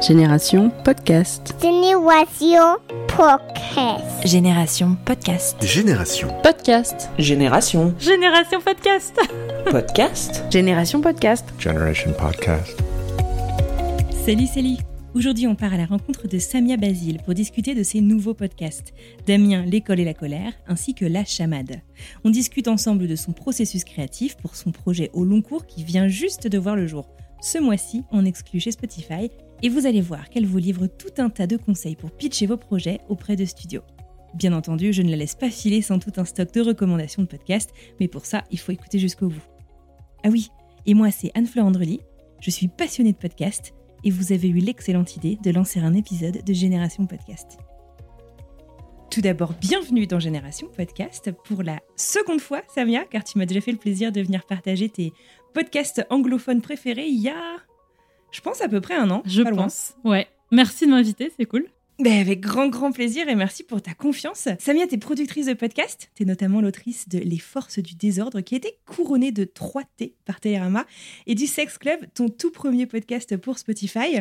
Génération Podcast. Génération Podcast. Génération Podcast. Génération. Podcast. Génération. Génération Podcast. Podcast. Génération Podcast. Generation Podcast. Salut, salut. Aujourd'hui, on part à la rencontre de Samia Basile pour discuter de ses nouveaux podcasts, Damien, l'école et la colère, ainsi que La chamade. On discute ensemble de son processus créatif pour son projet au long cours qui vient juste de voir le jour. Ce mois-ci, on exclut chez Spotify et vous allez voir qu'elle vous livre tout un tas de conseils pour pitcher vos projets auprès de studios. Bien entendu, je ne la laisse pas filer sans tout un stock de recommandations de podcasts, mais pour ça, il faut écouter jusqu'au bout. Ah oui, et moi c'est Anne-Fleur Andrely, je suis passionnée de podcasts et vous avez eu l'excellente idée de lancer un épisode de Génération Podcast. Tout d'abord, bienvenue dans Génération Podcast pour la seconde fois, Samia, car tu m'as déjà fait le plaisir de venir partager tes podcasts anglophones préférés il je pense, à peu près un an. Je pas loin. pense. Ouais. Merci de m'inviter, c'est cool. Ben, avec grand, grand plaisir et merci pour ta confiance. Samia, t'es productrice de podcast. T'es notamment l'autrice de Les Forces du Désordre, qui a été couronnée de 3T par Télérama, et du Sex Club, ton tout premier podcast pour Spotify.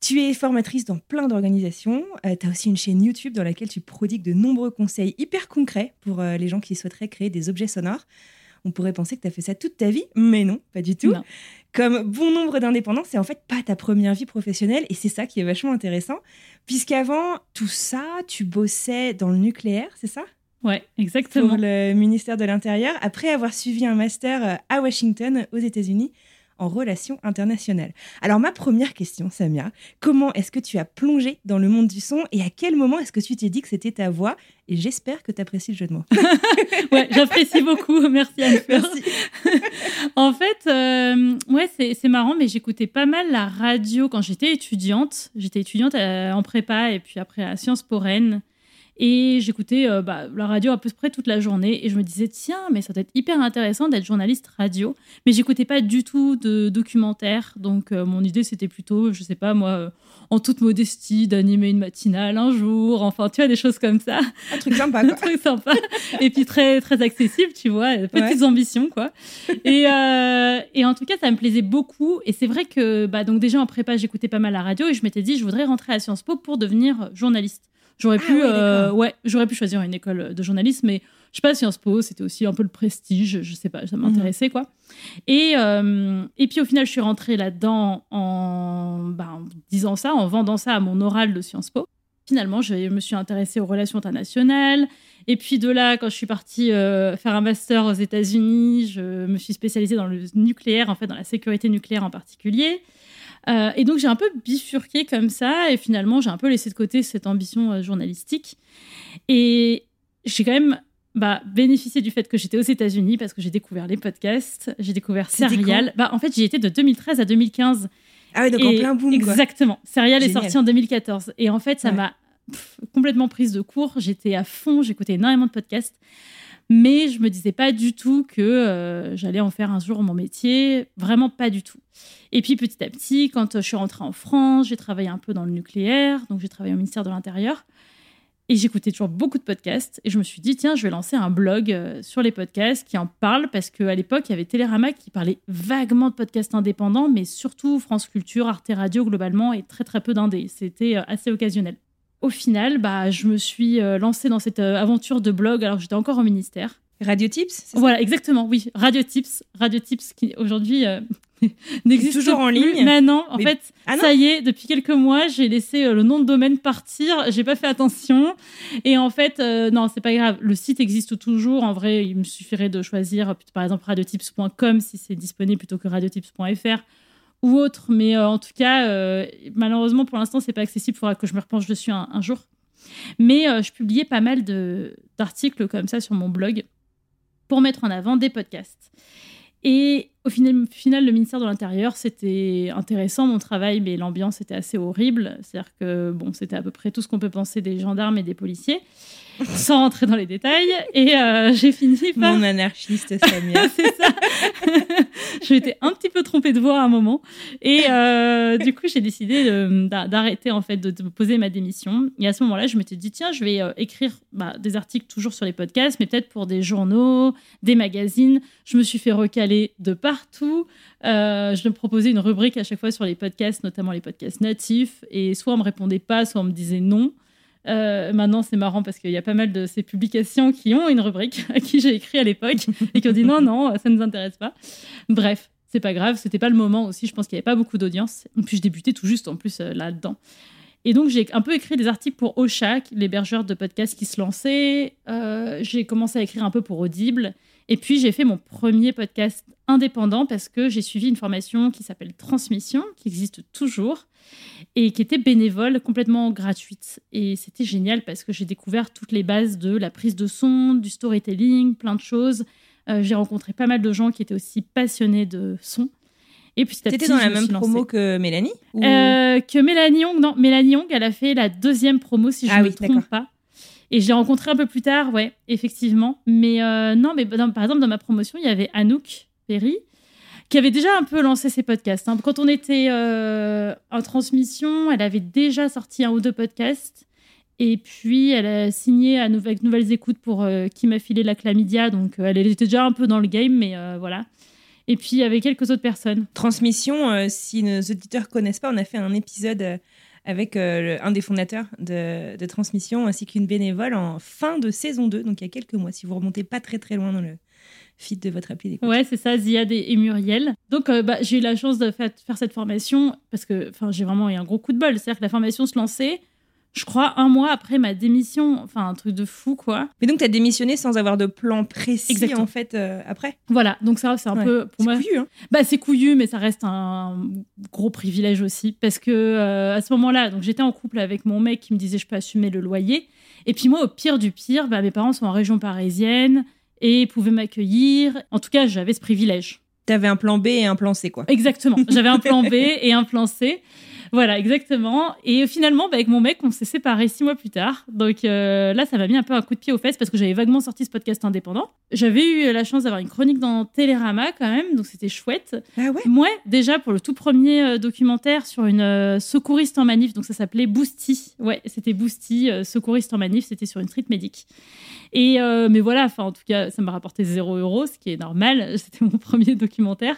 Tu es formatrice dans plein d'organisations. Euh, tu as aussi une chaîne YouTube dans laquelle tu prodigues de nombreux conseils hyper concrets pour euh, les gens qui souhaiteraient créer des objets sonores. On pourrait penser que tu as fait ça toute ta vie, mais non, pas du tout. Non. Comme bon nombre d'indépendants, c'est en fait pas ta première vie professionnelle et c'est ça qui est vachement intéressant. Puisqu'avant tout ça, tu bossais dans le nucléaire, c'est ça? Ouais, exactement. Pour le ministère de l'Intérieur, après avoir suivi un master euh, à Washington, aux États-Unis, en relations internationales. Alors ma première question, Samia, comment est-ce que tu as plongé dans le monde du son et à quel moment est-ce que tu t'es dit que c'était ta voix Et j'espère que tu apprécies le jeu de mots. ouais, j'apprécie beaucoup. Merci anne Merci. En fait, euh, ouais, c'est marrant, mais j'écoutais pas mal la radio quand j'étais étudiante. J'étais étudiante euh, en prépa et puis après à Sciences Po Rennes. Et j'écoutais euh, bah, la radio à peu près toute la journée et je me disais tiens mais ça doit être hyper intéressant d'être journaliste radio. Mais j'écoutais pas du tout de documentaires donc euh, mon idée c'était plutôt je sais pas moi euh, en toute modestie d'animer une matinale un jour. Enfin tu vois des choses comme ça. Un truc sympa, un quoi. truc sympa. Et puis très très accessible tu vois petites ambitions quoi. Et, et en tout cas ça me plaisait beaucoup. Et c'est vrai que bah donc déjà en prépa j'écoutais pas mal la radio et je m'étais dit je voudrais rentrer à Sciences Po pour devenir journaliste j'aurais Ah pu euh, ouais j'aurais pu choisir une école de journalisme mais je sais pas Sciences Po c'était aussi un peu le prestige je sais pas ça m'intéressait quoi et euh, et puis au final je suis rentrée là-dedans en, bah, en disant ça en vendant ça à mon oral de Sciences Po finalement, je me suis intéressée aux relations internationales. Et puis de là, quand je suis partie euh, faire un master aux États-Unis, je me suis spécialisée dans le nucléaire, en fait, dans la sécurité nucléaire en particulier. Euh, et donc, j'ai un peu bifurqué comme ça. Et finalement, j'ai un peu laissé de côté cette ambition euh, journalistique. Et j'ai quand même bah, bénéficié du fait que j'étais aux États-Unis parce que j'ai découvert les podcasts, j'ai découvert Serial. Bah, en fait, j'y étais de 2013 à 2015. Ah ouais, donc en plein boom, quoi. Exactement. Serial est sorti en 2014. Et en fait, ça Ouais. m'a complètement prise de court. J'étais à fond, j'écoutais énormément de podcasts. Mais je me disais pas du tout que euh, j'allais en faire un jour mon métier. Vraiment pas du tout. Et puis petit à petit, quand euh, je suis rentrée en France, j'ai travaillé un peu dans le nucléaire. Donc j'ai travaillé au ministère de l'Intérieur. Et j'écoutais toujours beaucoup de podcasts. Et je me suis dit, tiens, je vais lancer un blog euh, sur les podcasts qui en parle. Parce qu'à l'époque, il y avait Télérama qui parlait vaguement de podcasts indépendants, mais surtout France Culture, Arte Radio globalement, et très très peu d'indés. C'était assez occasionnel. Au final, bah, je me suis euh, lancée dans cette euh, aventure de blog alors que j'étais encore au ministère. Radio Tips ça? Voilà, exactement, oui. Radio Tips. Radio Tips qui aujourd'hui euh, n'existe toujours en ligne Mais non, en Mais- fait, Ah non ça y est, depuis quelques mois, j'ai laissé euh, le nom de domaine partir. J'ai pas fait attention. Et en fait, euh, non, c'est pas grave. Le site existe toujours. En vrai, il me suffirait de choisir, par exemple, radiotips.com si c'est disponible plutôt que radiotips.fr ou autre. Mais euh, en tout cas, euh, malheureusement, pour l'instant, c'est pas accessible. Il faudra que je me repenche dessus un, un jour. Mais euh, je publiais pas mal d'articles comme ça sur mon blog pour mettre en avant des podcasts. Et au final, final, le ministère de l'Intérieur, c'était intéressant mon travail, mais l'ambiance était assez horrible. C'est-à-dire que bon, c'était à peu près tout ce qu'on peut penser des gendarmes et des policiers sans rentrer dans les détails. Et euh, j'ai fini par... Mon anarchiste Samia. c'est ça. je m'étais un petit peu trompée de voix à un moment. Et euh, du coup, j'ai décidé d'arrêter, en fait, de, poser ma démission. Et à ce moment-là, je m'étais dit, tiens, je vais euh, écrire bah, des articles toujours sur les podcasts, mais peut-être pour des journaux, des magazines. Je me suis fait recaler de partout. je me proposais une rubrique à chaque fois sur les podcasts, notamment les podcasts natifs. Et soit on me répondait pas, soit on me disait non. Euh, maintenant, c'est marrant parce qu'il y a pas mal de ces publications qui ont une rubrique à qui j'ai écrit à l'époque et qui ont dit non, non, ça ne nous intéresse pas. Bref, c'est pas grave, c'était pas le moment aussi. Je pense qu'il n'y avait pas beaucoup d'audience. Et puis, je débutais tout juste en plus euh, là-dedans. Et donc, j'ai un peu écrit des articles pour Ocha, l'hébergeur de podcasts qui se lançait. Euh, j'ai commencé à écrire un peu pour Audible. Et puis, j'ai fait mon premier podcast indépendant parce que j'ai suivi une formation qui s'appelle Transmission, qui existe toujours, et qui était bénévole, complètement gratuite. Et c'était génial parce que j'ai découvert toutes les bases de la prise de son, du storytelling, plein de choses. Euh, j'ai rencontré pas mal de gens qui étaient aussi passionnés de son. Et puis c'était dans la même promo que Mélanie euh, Que Mélanie Young, non. Mélanie Young, elle a fait la deuxième promo, si je ne ah me trompe pas. Et je l'ai rencontré un peu plus tard, ouais, effectivement. Mais euh, non, mais par exemple, dans ma promotion, il y avait Anouk Perry, qui avait déjà un peu lancé ses podcasts. Hein. Quand on était euh, en transmission, elle avait déjà sorti un ou deux podcasts. Et puis, elle a signé à Nouvelles, Nouvelles Écoutes pour euh, Qui m'a filé la chlamydia. Donc, elle était déjà un peu dans le game, mais voilà. Et puis, il y avait quelques autres personnes. Transmission, si nos auditeurs connaissent pas, on a fait un épisode avec euh, un des fondateurs de, Transmission ainsi qu'une bénévole en fin de saison 2, donc il y a quelques mois, si vous remontez pas très très loin dans le feed de votre appli d'écoute. Ouais, c'est ça, Ziad et, Muriel. Donc euh, bah, j'ai eu la chance de faire, faire cette formation parce que j'ai vraiment eu un gros coup de bol. C'est-à-dire que la formation se lançait je crois, un mois après ma démission. Enfin, un truc de fou, quoi. Mais donc, tu as démissionné sans avoir de plan précis, en fait, euh, après? Voilà, donc ça, c'est un peu, pour moi... couillu, hein Bah, c'est couillu, mais ça reste un gros privilège aussi. Parce que, euh, à ce moment-là, donc j'étais en couple avec mon mec qui me disait je peux assumer le loyer. Et puis moi, au pire du pire, bah, mes parents sont en région parisienne et pouvaient m'accueillir. En tout cas, j'avais ce privilège. T'avais un plan B et un plan C, quoi. Exactement. J'avais un plan B et un plan C. Voilà, exactement. Et finalement, bah, avec mon mec, on s'est séparés six mois plus tard. Donc euh, là, ça m'a mis un peu un coup de pied aux fesses parce que j'avais vaguement sorti ce podcast indépendant. J'avais eu la chance d'avoir une chronique dans Télérama quand même, donc c'était chouette. Ah ouais Moi, déjà pour le tout premier euh, documentaire sur une euh, secouriste en manif, donc ça s'appelait Boosty. Ouais, c'était Boosty, secouriste en manif, c'était sur une street médic. Et mais voilà, enfin en tout cas, ça m'a rapporté zéro euros, ce qui est normal. C'était mon premier documentaire.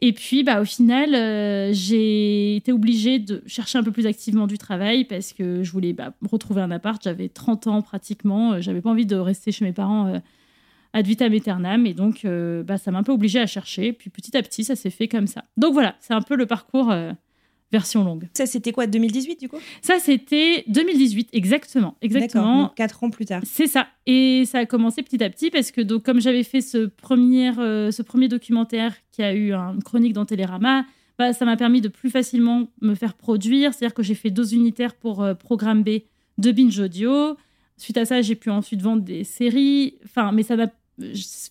Et puis, bah, au final, euh, j'ai été obligée de chercher un peu plus activement du travail parce que je voulais bah, retrouver un appart. J'avais 30 ans pratiquement. Euh, j'avais pas envie de rester chez mes parents euh, ad vitam aeternam. Et donc, bah, ça m'a un peu obligée à chercher. Puis petit à petit, ça s'est fait comme ça. Donc voilà, c'est un peu le parcours version longue. Ça, c'était quoi, 2018 du coup? Ça, c'était 2018, exactement. Exactement. Quatre ans plus tard. C'est ça. Et ça a commencé petit à petit parce que, donc, comme j'avais fait ce premier, euh, ce premier documentaire qui a eu une chronique dans Télérama, bah, ça m'a permis de plus facilement me faire produire. C'est-à-dire que j'ai fait deux unitaires pour euh, Programme B de Binge Audio. Suite à ça, j'ai pu ensuite vendre des séries. Enfin, mais ça m'a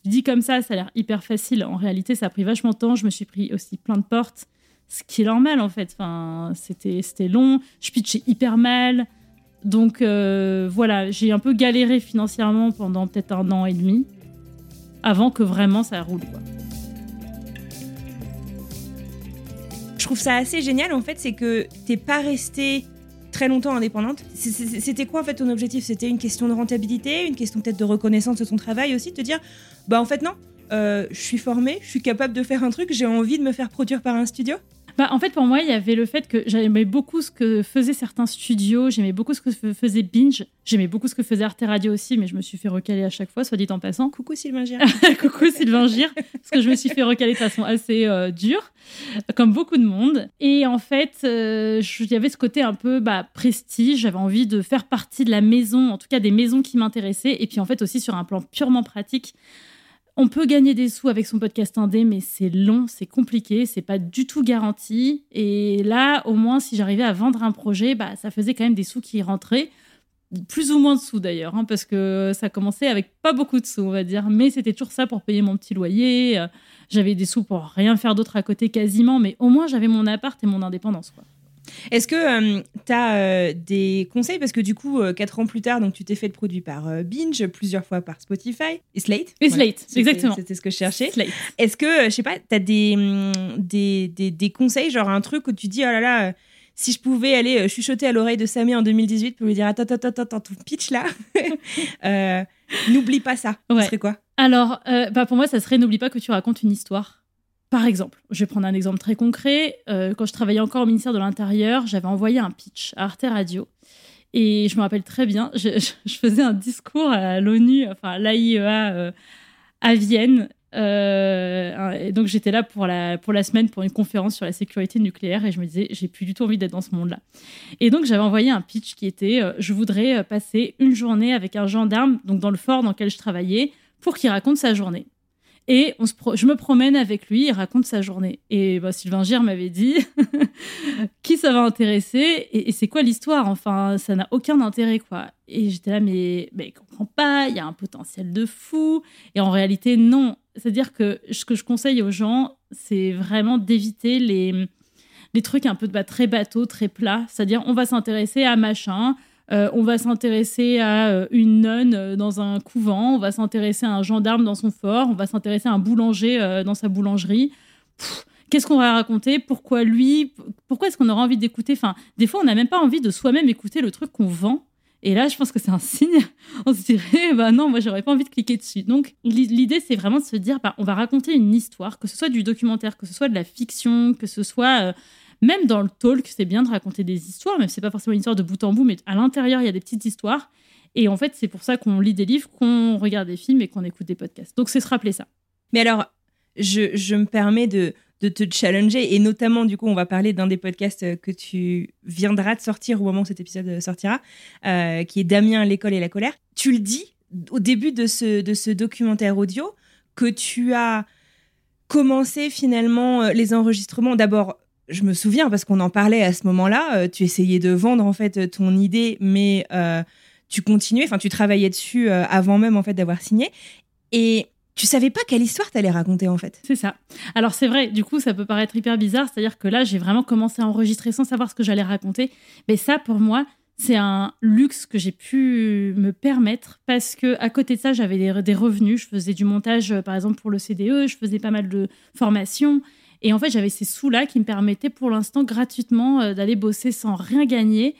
dit comme ça, ça a l'air hyper facile. En réalité, ça a pris vachement de temps. Je me suis pris aussi plein de portes ce qui est normal en fait. Enfin, c'était, c'était long, je pitchais hyper mal. Donc euh, voilà, j'ai un peu galéré financièrement pendant peut-être un an et demi avant que vraiment ça roule. Je trouve ça assez génial en fait, c'est que t'es pas restée très longtemps indépendante. C'était quoi en fait ton objectif? C'était une question de rentabilité, une question peut-être de reconnaissance de ton travail aussi, de te dire bah en fait non, euh, je suis formée, je suis capable de faire un truc, j'ai envie de me faire produire par un studio bah, en fait, pour moi, il y avait le fait que j'aimais beaucoup ce que faisaient certains studios, j'aimais beaucoup ce que faisait Binge, j'aimais beaucoup ce que faisait Arte Radio aussi, mais je me suis fait recaler à chaque fois, soit dit en passant. Coucou Sylvain Gir. Coucou Sylvain Gir, parce que je me suis fait recaler de façon assez euh, dure, comme beaucoup de monde. Et en fait, euh, il y avait ce côté un peu bah, prestige, j'avais envie de faire partie de la maison, en tout cas des maisons qui m'intéressaient, et puis en fait aussi sur un plan purement pratique. On peut gagner des sous avec son podcast indé, mais c'est long, c'est compliqué, c'est pas du tout garanti. Et là, au moins, si j'arrivais à vendre un projet, bah, ça faisait quand même des sous qui rentraient. plus ou moins de sous d'ailleurs, hein, parce que ça commençait avec pas beaucoup de sous, on va dire, mais c'était toujours ça pour payer mon petit loyer. euh, J'avais des sous pour rien faire d'autre à côté quasiment, mais au moins j'avais mon appart et mon indépendance. Quoi. Est-ce que tu as des conseils? Parce que du coup, euh, quatre ans plus tard, donc tu t'es fait produit par euh, Binge, plusieurs fois par Spotify et Slate. Et Slate, exactement. C'était ce que je cherchais. Slate. Est-ce que, euh, je sais pas, tu as des, hum, des, des, des conseils, genre un truc où tu dis, oh là là, euh, si je pouvais aller euh, chuchoter à l'oreille de Samé en 2018 pour lui dire, attends, attends, attends, attends, ton pitch là, euh, n'oublie pas ça. Ouais. Ce serait quoi? Alors, euh, bah pour moi, ça serait n'oublie pas que tu racontes une histoire. Par exemple, je vais prendre un exemple très concret. Euh, quand je travaillais encore au ministère de l'Intérieur, j'avais envoyé un pitch à Arte Radio. Et je me rappelle très bien, je, faisais un discours à l'ONU, enfin à l'AIEA euh, à Vienne. Euh, et donc j'étais là pour la, pour la semaine pour une conférence sur la sécurité nucléaire et je me disais, j'ai plus du tout envie d'être dans ce monde-là. Et donc j'avais envoyé un pitch qui était, euh, je voudrais passer une journée avec un gendarme, donc dans le fort dans lequel je travaillais, pour qu'il raconte sa journée. Et je me promène avec lui, il raconte sa journée. Et bah, Sylvain Gire m'avait dit qui ça va intéresser et, et c'est quoi l'histoire? Enfin, ça n'a aucun intérêt, quoi. Et j'étais là, mais, mais il comprend pas, il y a un potentiel de fou. Et en réalité, non. C'est-à-dire que ce que je conseille aux gens, c'est vraiment d'éviter les, les trucs un peu bah, très bateaux, très plats. C'est-à-dire, on va s'intéresser à machin, euh, on va s'intéresser à euh, une nonne euh, dans un couvent, on va s'intéresser à un gendarme dans son fort, on va s'intéresser à un boulanger dans sa boulangerie. Qu'est-ce qu'on va raconter? Pourquoi lui? Pourquoi est-ce qu'on aura envie d'écouter? Enfin, des fois, on n'a même pas envie de soi-même écouter le truc qu'on vend. Et là, je pense que c'est un signe. On se dirait, bah non, moi, j'aurais pas envie de cliquer dessus. Donc, l'i- l'idée, c'est vraiment de se dire, bah, on va raconter une histoire, que ce soit du documentaire, que ce soit de la fiction, que ce soit même dans le talk, c'est bien de raconter des histoires, même si c'est pas forcément une histoire de bout en bout, mais à l'intérieur, il y a des petites histoires. Et en fait, c'est pour ça qu'on lit des livres, qu'on regarde des films et qu'on écoute des podcasts. Donc, c'est se rappeler ça. Mais alors, je, me permets de, te challenger, et notamment, du coup, on va parler d'un des podcasts que tu viendras de sortir au moment où cet épisode sortira, euh, qui est Damien, l'école et la colère. Tu le dis au début de ce, de ce documentaire audio que tu as commencé finalement euh, les enregistrements. D'abord, je me souviens parce qu'on en parlait à ce moment-là, euh, tu essayais de vendre en fait ton idée, mais euh, tu continuais, enfin tu travaillais dessus euh, avant même en fait d'avoir signé. Et tu savais pas quelle histoire t'allais raconter en fait. C'est ça. Alors c'est vrai, du coup ça peut paraître hyper bizarre, c'est-à-dire que là j'ai vraiment commencé à enregistrer sans savoir ce que j'allais raconter. Mais ça pour moi c'est un luxe que j'ai pu me permettre parce que à côté de ça j'avais des, revenus, je faisais du montage par exemple pour le CDE, je faisais pas mal de formations et en fait j'avais ces sous-là qui me permettaient pour l'instant gratuitement euh, d'aller bosser sans rien gagner.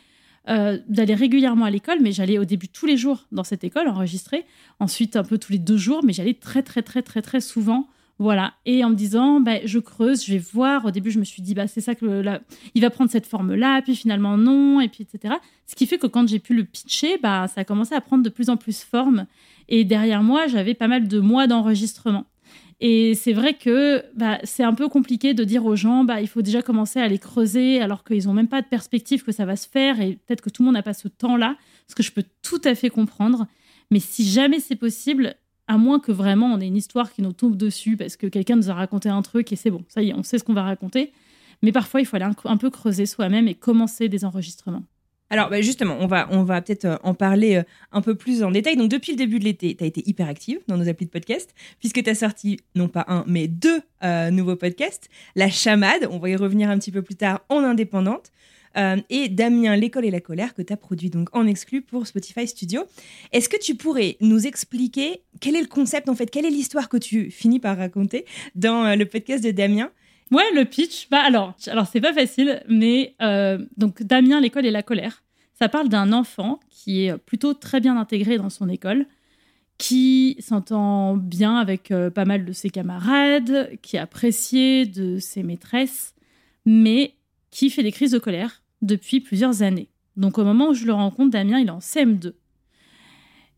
euh, d'aller régulièrement à l'école, mais j'allais au début tous les jours dans cette école enregistrer, ensuite un peu tous les deux jours, mais j'allais très très très très très souvent voilà. Et en me disant, bah, je creuse, je vais voir. Au début, je me suis dit, bah, c'est ça que il va prendre cette forme-là, puis finalement non, et puis etc. Ce qui fait que quand j'ai pu le pitcher, bah, ça a commencé à prendre de plus en plus forme. Et derrière moi, j'avais pas mal de mois d'enregistrement. Et c'est vrai que bah, c'est un peu compliqué de dire aux gens, bah, il faut déjà commencer à les creuser alors qu'ils n'ont même pas de perspective que ça va se faire et peut-être que tout le monde n'a pas ce temps-là, ce que je peux tout à fait comprendre. Mais si jamais c'est possible, à moins que vraiment on ait une histoire qui nous tombe dessus parce que quelqu'un nous a raconté un truc et c'est bon, ça y est, on sait ce qu'on va raconter. Mais parfois, il faut aller un, un peu creuser soi-même et commencer des enregistrements. Alors bah, justement, on va, on va peut-être euh, en parler euh, un peu plus en détail. Donc depuis le début de l'été, tu as été hyper active dans nos applis de podcast, puisque tu as sorti non pas un, mais deux euh, nouveaux podcasts. La chamade, on va y revenir un petit peu plus tard en indépendante. et Damien, l'école et la colère, que tu as produit donc en exclu pour Spotify Studio. Est-ce que tu pourrais nous expliquer quel est le concept, en fait, quelle est l'histoire que tu finis par raconter dans le podcast de Damien? Ouais, le pitch, bah alors, alors c'est pas facile, mais donc Damien, l'école et la colère, ça parle d'un enfant qui est plutôt très bien intégré dans son école, qui s'entend bien avec euh, pas mal de ses camarades, qui est apprécié de ses maîtresses, mais qui fait des crises de colère depuis plusieurs années. Donc au moment où je le rencontre, Damien, il est en CM2.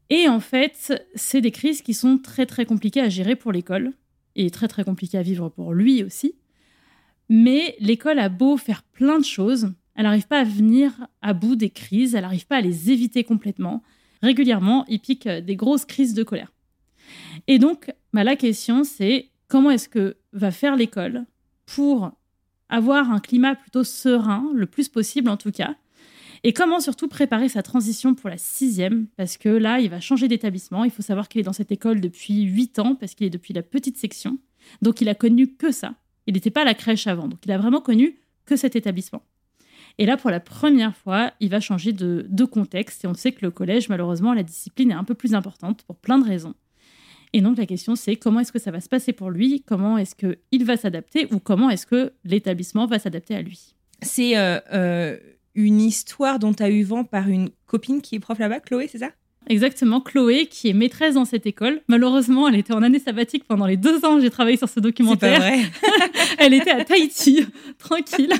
Et en fait, c'est des crises qui sont très très compliquées à gérer pour l'école et très très compliquées à vivre pour lui aussi. Mais l'école a beau faire plein de choses, elle n'arrive pas à venir à bout des crises, elle n'arrive pas à les éviter complètement. Régulièrement, il pique des grosses crises de colère. Et donc, bah, la question, c'est comment est-ce que va faire l'école pour avoir un climat plutôt serein, le plus possible en tout cas, Et comment surtout préparer sa transition pour la sixième, parce que là, il va changer d'établissement. Il faut savoir qu'il est dans cette école depuis huit ans, parce qu'il est depuis la petite section. Donc il a connu que ça. Il n'était pas à la crèche avant, donc il a vraiment connu que cet établissement. Et là, pour la première fois, il va changer de, contexte. Et on sait que le collège, malheureusement, la discipline est un peu plus importante pour plein de raisons. Et donc la question, c'est comment est-ce que ça va se passer pour lui? Comment est-ce qu'il va s'adapter? Ou comment est-ce que l'établissement va s'adapter à lui? C'est euh, euh, une histoire dont tu as eu vent par une copine qui est prof là-bas, Chloé, c'est ça? Exactement, Chloé, qui est maîtresse dans cette école. Malheureusement, elle était en année sabbatique pendant les deux ans où j'ai travaillé sur ce documentaire. C'est pas vrai. elle était à Tahiti, tranquille.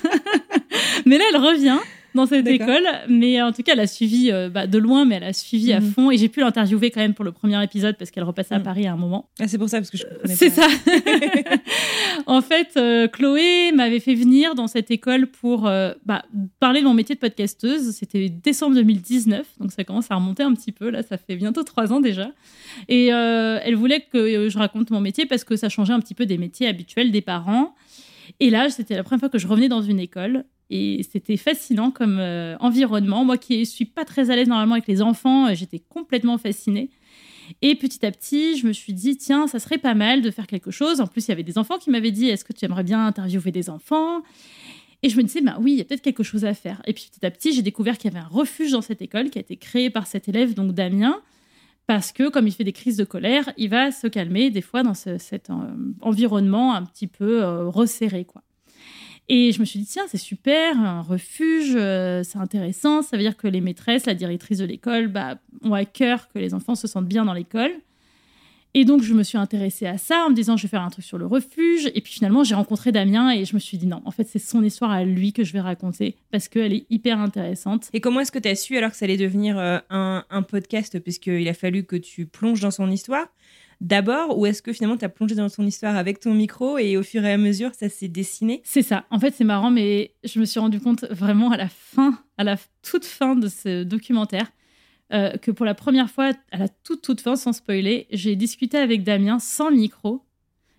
Mais là, elle revient dans cette école. Mais en tout cas, elle a suivi euh, bah, de loin, mais elle a suivi à Mhm. fond. Et j'ai pu l'interviewer quand même pour le premier épisode parce qu'elle repassait à Mhm. Paris à un moment. Ah, c'est pour ça, parce que je connais C'est ça. en fait, euh, Chloé m'avait fait venir dans cette école pour euh, bah, parler de mon métier de podcasteuse. C'était décembre 2019, donc ça commence à remonter un petit peu. Là, ça fait bientôt trois ans déjà. Et euh, elle voulait que euh, je raconte mon métier parce que ça changeait un petit peu des métiers habituels des parents. Et là, c'était la première fois que je revenais dans une école. Et c'était fascinant comme euh, environnement. Moi qui suis pas très à l'aise normalement avec les enfants, euh, j'étais complètement fascinée. Et petit à petit, je me suis dit, tiens, ça serait pas mal de faire quelque chose. En plus, il y avait des enfants qui m'avaient dit, est-ce que tu aimerais bien interviewer des enfants? Et je me disais, bah oui, il y a peut-être quelque chose à faire. Et puis petit à petit, j'ai découvert qu'il y avait un refuge dans cette école qui a été créé par cet élève, donc Damien, parce que comme il fait des crises de colère, il va se calmer des fois dans ce- cet euh, environnement un petit peu resserré, quoi. Et je me suis dit, tiens, c'est super, un refuge, euh, c'est intéressant. Ça veut dire que les maîtresses, la directrice de l'école, bah, ont à cœur que les enfants se sentent bien dans l'école. Et donc, je me suis intéressée à ça en me disant, je vais faire un truc sur le refuge. Et puis finalement, j'ai rencontré Damien et je me suis dit, non, en fait, c'est son histoire à lui que je vais raconter parce qu'elle est hyper intéressante. Et comment est-ce que tu as su alors que ça allait devenir euh, un, un podcast, puisqu'il a fallu que tu plonges dans son histoire? D'abord, ou est-ce que finalement tu as plongé dans son histoire avec ton micro et au fur et à mesure ça s'est dessiné? C'est ça. En fait, c'est marrant, mais je me suis rendu compte vraiment à la fin, à la toute fin de ce documentaire, euh, que pour la première fois, à la toute toute fin, sans spoiler, j'ai discuté avec Damien sans micro,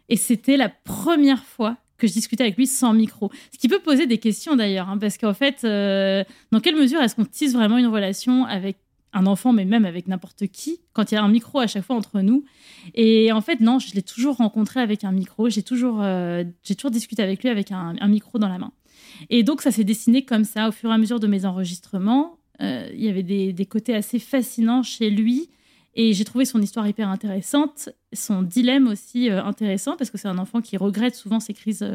et c'était la première fois que je discutais avec lui sans micro. Ce qui peut poser des questions d'ailleurs, hein, parce qu'en fait, euh, dans quelle mesure est-ce qu'on tisse vraiment une relation avec un enfant, mais même avec n'importe qui, quand il y a un micro à chaque fois entre nous Et en fait, non, je l'ai toujours rencontré avec un micro, j'ai toujours, euh, j'ai toujours discuté avec lui avec un, micro dans la main. Et donc, ça s'est dessiné comme ça au fur et à mesure de mes enregistrements. Euh, il y avait des, côtés assez fascinants chez lui. Et j'ai trouvé son histoire hyper intéressante, son dilemme aussi euh, intéressant, parce que c'est un enfant qui regrette souvent ses crises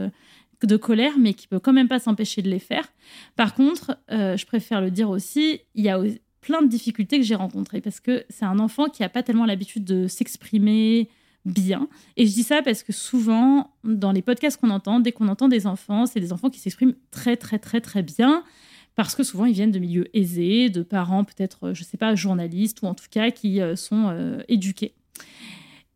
de colère, mais qui peut quand même pas s'empêcher de les faire. Par contre, je préfère le dire aussi, il y a plein de difficultés que j'ai rencontrées, parce que c'est un enfant qui n'a pas tellement l'habitude de s'exprimer bien. Et je dis ça parce que souvent, dans les podcasts qu'on entend, dès qu'on entend des enfants, c'est des enfants qui s'expriment très, très, très, très bien. Parce que souvent, ils viennent de milieux aisés, de parents peut-être, je sais pas, journalistes, ou en tout cas qui euh, sont euh, éduqués.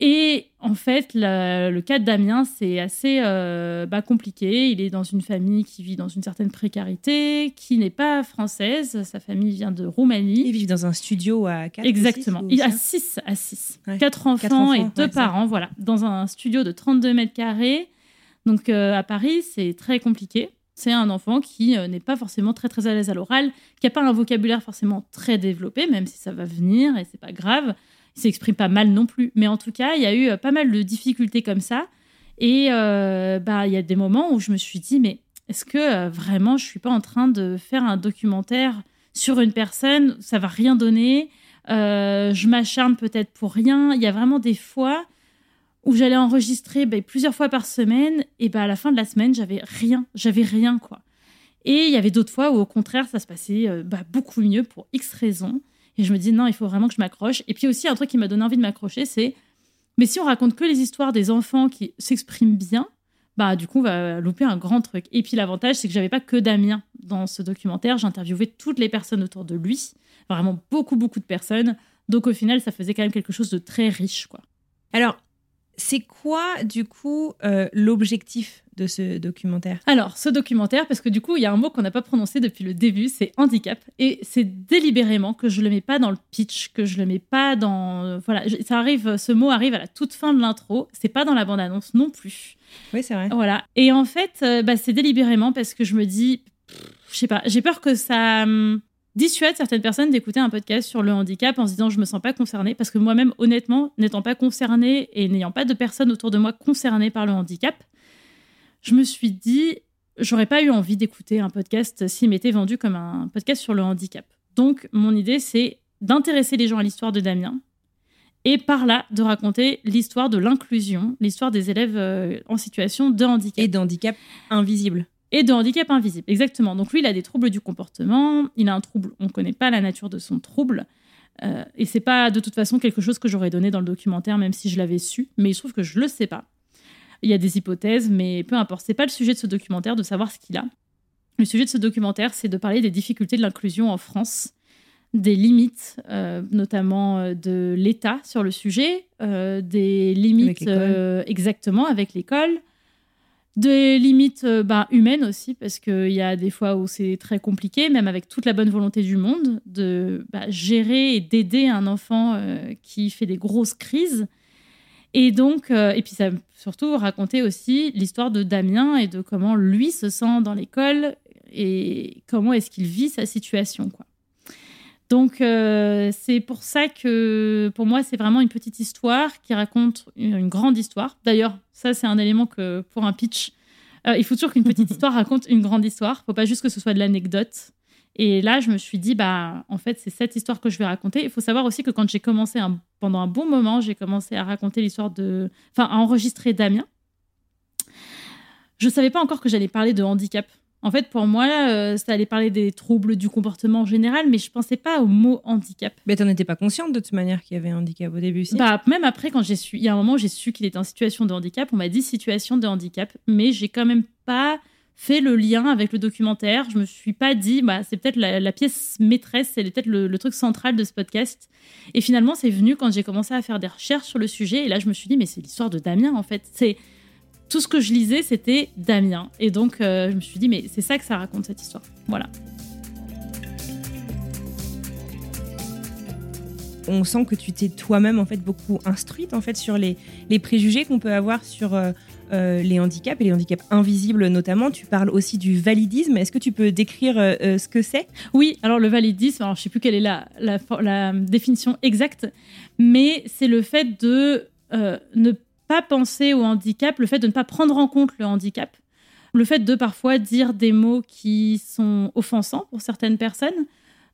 Et en fait, la- le cas de Damien, c'est assez euh, bah, compliqué. Il est dans une famille qui vit dans une certaine précarité, qui n'est pas française. Sa famille vient de Roumanie. Ils vivent dans un studio à 4 Exactement. ou Il a six, 6 à 6. Ouais. Quatre enfants, et ouais, deux ça. parents, voilà. Dans un studio de 32 mètres carrés. Donc euh, à Paris, c'est très compliqué. C'est un enfant qui euh, n'est pas forcément très très à l'aise à l'oral, qui n'a pas un vocabulaire forcément très développé, même si ça va venir et c'est pas grave. Il s'exprime pas mal non plus. Mais en tout cas, il y a eu euh, pas mal de difficultés comme ça. Et euh, bah, il y a des moments où je me suis dit, mais est-ce que euh, vraiment je suis pas en train de faire un documentaire sur une personne? Ça va rien donner. Je m'acharne peut-être pour rien. Il y a vraiment des fois où j'allais enregistrer ben, plusieurs fois par semaine et ben, à la fin de la semaine, j'avais rien. J'avais rien, quoi. Et il y avait d'autres fois où, au contraire, ça se passait bah, beaucoup mieux pour X raisons. Et je me dis, non, il faut vraiment que je m'accroche. Et puis aussi, un truc qui m'a donné envie de m'accrocher, c'est, mais si on raconte que les histoires des enfants qui s'expriment bien, bah du coup, on va louper un grand truc. Et puis l'avantage, c'est que j'avais pas que Damien dans ce documentaire. J'interviewais toutes les personnes autour de lui, vraiment beaucoup, beaucoup de personnes. Donc au final, ça faisait quand même quelque chose de très riche, quoi. Alors, c'est quoi du coup euh, l'objectif de ce documentaire? Alors, ce documentaire, parce que du coup, il y a un mot qu'on n'a pas prononcé depuis le début, c'est handicap. Et c'est délibérément que je le mets pas dans le pitch, que je le mets pas dans. euh, Voilà, ça arrive, ce mot arrive à la toute fin de l'intro. C'est pas dans la bande-annonce non plus. Oui, c'est vrai. Voilà. Et en fait, euh, bah, c'est délibérément parce que je me dis, je sais pas, j'ai peur que ça. Dissuade certaines personnes d'écouter un podcast sur le handicap en se disant je me sens pas concernée parce que moi-même honnêtement n'étant pas concernée et n'ayant pas de personnes autour de moi concernées par le handicap je me suis dit j'aurais pas eu envie d'écouter un podcast s'il m'était vendu comme un podcast sur le handicap donc mon idée c'est d'intéresser les gens à l'histoire de Damien et par là de raconter l'histoire de l'inclusion l'histoire des élèves euh, en situation de handicap Et d'handicap invisible. Et de handicap invisible, exactement. Donc lui, il a des troubles du comportement, il a un trouble, on ne connaît pas la nature de son trouble, euh, et c'est pas de toute façon quelque chose que j'aurais donné dans le documentaire, même si je l'avais su, mais il se trouve que je le sais pas. Il y a des hypothèses, mais peu importe, c'est pas le sujet de ce documentaire de savoir ce qu'il a. Le sujet de ce documentaire, c'est de parler des difficultés de l'inclusion en France, des limites, euh, notamment euh, de l'État sur le sujet, euh, des limites exactement avec l'école, des limites euh, bah, humaines aussi, parce qu'il y a des fois où c'est très compliqué, même avec toute la bonne volonté du monde, de bah, gérer et d'aider un enfant euh, qui fait des grosses crises. Et donc, euh, et puis ça surtout raconter aussi l'histoire de Damien et de comment lui se sent dans l'école et comment est-ce qu'il vit sa situation, quoi. Donc euh, c'est pour ça que pour moi c'est vraiment une petite histoire qui raconte une, une grande histoire. D'ailleurs ça c'est un élément que pour un pitch euh, il faut toujours qu'une petite histoire raconte une grande histoire. Faut pas juste que ce soit de l'anecdote. Et là je me suis dit bah en fait c'est cette histoire que je vais raconter. Il faut savoir aussi que quand j'ai commencé un- pendant un bon moment j'ai commencé à raconter l'histoire de enfin à enregistrer Damien. Je savais pas encore que j'allais parler de handicap. En fait, pour moi, euh, ça allait parler des troubles du comportement en général, mais je pensais pas au mot handicap. Mais t'en étais pas consciente de toute manière qu'il y avait un handicap au début, si Bah, même après, quand j'ai su, il y a un moment j'ai su qu'il était en situation de handicap, on m'a dit situation de handicap, mais j'ai quand même pas fait le lien avec le documentaire. Je me suis pas dit, bah, c'est peut-être la, la pièce maîtresse, c'est peut-être le, le truc central de ce podcast. Et finalement, c'est venu quand j'ai commencé à faire des recherches sur le sujet, et là, je me suis dit, mais c'est l'histoire de Damien, en fait. C'est tout ce que je lisais, c'était Damien. Et donc, euh, je me suis dit, mais c'est ça que ça raconte, cette histoire. Voilà. on sent que tu t'es toi-même en fait beaucoup instruite en fait sur les, les préjugés qu'on peut avoir sur euh, euh, les handicaps et les handicaps invisibles notamment. Tu parles aussi du validisme. Est-ce que tu peux décrire euh, ce que c'est? Oui, alors le validisme, alors je sais plus quelle est la, la, la définition exacte, mais c'est le fait de ne pas penser au handicap, le fait de ne pas prendre en compte le handicap, le fait de parfois dire des mots qui sont offensants pour certaines personnes.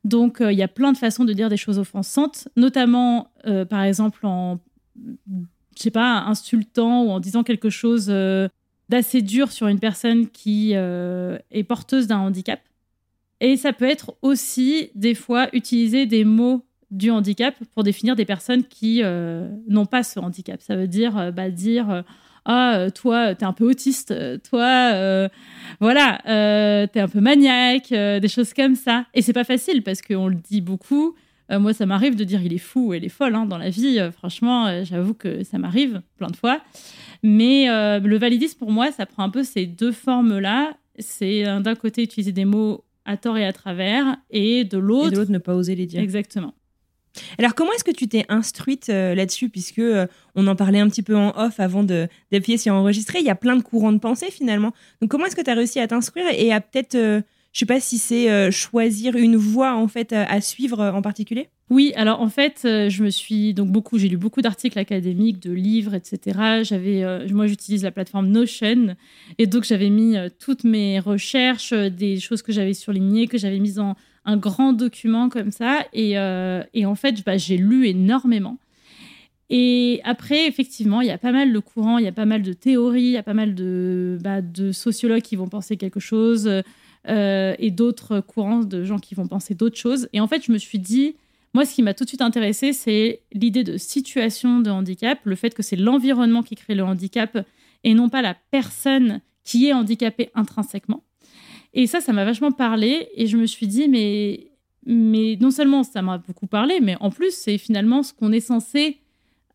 Donc euh, il y a plein de façons de dire des choses offensantes, notamment euh, par exemple en, je sais pas, insultant ou en disant quelque chose euh, d'assez dur sur une personne qui est porteuse d'un handicap. Et ça peut être aussi, des fois, utiliser des mots du handicap pour définir des personnes qui euh, n'ont pas ce handicap. Ça veut dire, euh, bah, dire euh, Ah, toi, t'es un peu autiste, toi, euh, voilà, euh, t'es un peu maniaque, des choses comme ça. Et c'est pas facile parce qu'on le dit beaucoup. Moi, ça m'arrive de dire il est fou ou elle est folle hein, dans la vie. Franchement, j'avoue que ça m'arrive plein de fois. Mais le validisme, pour moi, ça prend un peu ces deux formes-là. C'est euh, d'un côté utiliser des mots à tort et à travers, et de et l'autre. de l'autre ne pas oser les dire Exactement. Alors comment est-ce que tu t'es instruite euh, là-dessus puisque euh, on en parlait un petit peu en off avant d'appuyer sur enregistrer, il y a plein de courants de pensée finalement. Donc comment est-ce que tu as réussi à t'instruire et à peut-être euh, je sais pas si c'est euh, choisir une voie en fait à, suivre en particulier? Oui, alors en fait, je me suis donc beaucoup, j'ai lu beaucoup d'articles académiques, de livres, etc. J'avais, moi, j'utilise la plateforme Notion, et donc j'avais mis toutes mes recherches, des choses que j'avais surlignées, que j'avais mises en un grand document comme ça, et, euh, en fait, bah, j'ai lu énormément. Et après, effectivement, il y a pas mal de courants, il y a pas mal de théories, il y a pas mal de, bah, sociologues qui vont penser quelque chose euh, et d'autres courants de gens qui vont penser d'autres choses. Et en fait, je me suis dit, moi, ce qui m'a tout de suite intéressé, c'est l'idée de situation de handicap, le fait que c'est l'environnement qui crée le handicap et non pas la personne qui est handicapée intrinsèquement. Et ça, ça m'a vachement parlé et je me suis dit, mais, mais non seulement ça m'a beaucoup parlé, mais en plus, c'est finalement ce qu'on est censé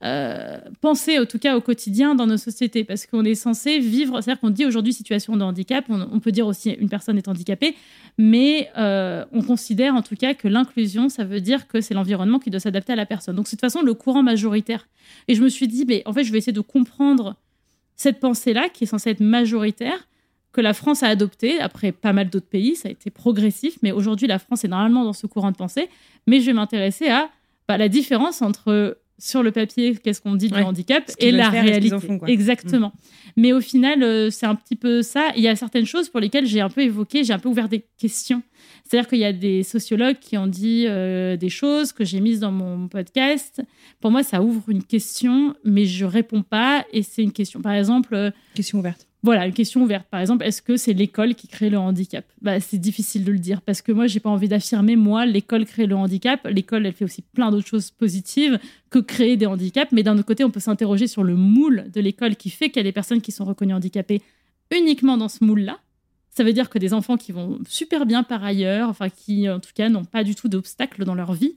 euh, penser, en tout cas au quotidien dans nos sociétés, parce qu'on est censé vivre, c'est-à-dire qu'on dit aujourd'hui situation de handicap, on, peut dire aussi une personne est handicapée, mais euh, on considère en tout cas que l'inclusion, ça veut dire que c'est l'environnement qui doit s'adapter à la personne. Donc c'est de toute façon le courant majoritaire. Et je me suis dit, mais en fait, je vais essayer de comprendre cette pensée-là, qui est censée être majoritaire, que la France a adopté, après pas mal d'autres pays, ça a été progressif, mais aujourd'hui la France est normalement dans ce courant de pensée. Mais je vais m'intéresser à bah, la différence entre sur le papier, qu'est-ce qu'on dit du Ouais. handicap et la faire réalité. font. Exactement. Mais au final, euh, c'est un petit peu ça. Il y a certaines choses pour lesquelles j'ai un peu évoqué, j'ai un peu ouvert des questions. C'est-à-dire qu'il y a des sociologues qui ont dit euh, des choses que j'ai mises dans mon podcast. Pour moi, ça ouvre une question, mais je réponds pas. Et c'est une question. Par exemple, euh, Question ouverte. Voilà, une question ouverte. Par exemple, est-ce que c'est l'école qui crée le handicap? Bah, C'est difficile de le dire parce que moi, j'ai pas envie d'affirmer, moi, l'école crée le handicap. L'école, elle fait aussi plein d'autres choses positives que créer des handicaps. Mais d'un autre côté, on peut s'interroger sur le moule de l'école qui fait qu'il y a des personnes qui sont reconnues handicapées uniquement dans ce moule-là. Ça veut dire que des enfants qui vont super bien par ailleurs, enfin qui en tout cas n'ont pas du tout d'obstacles dans leur vie,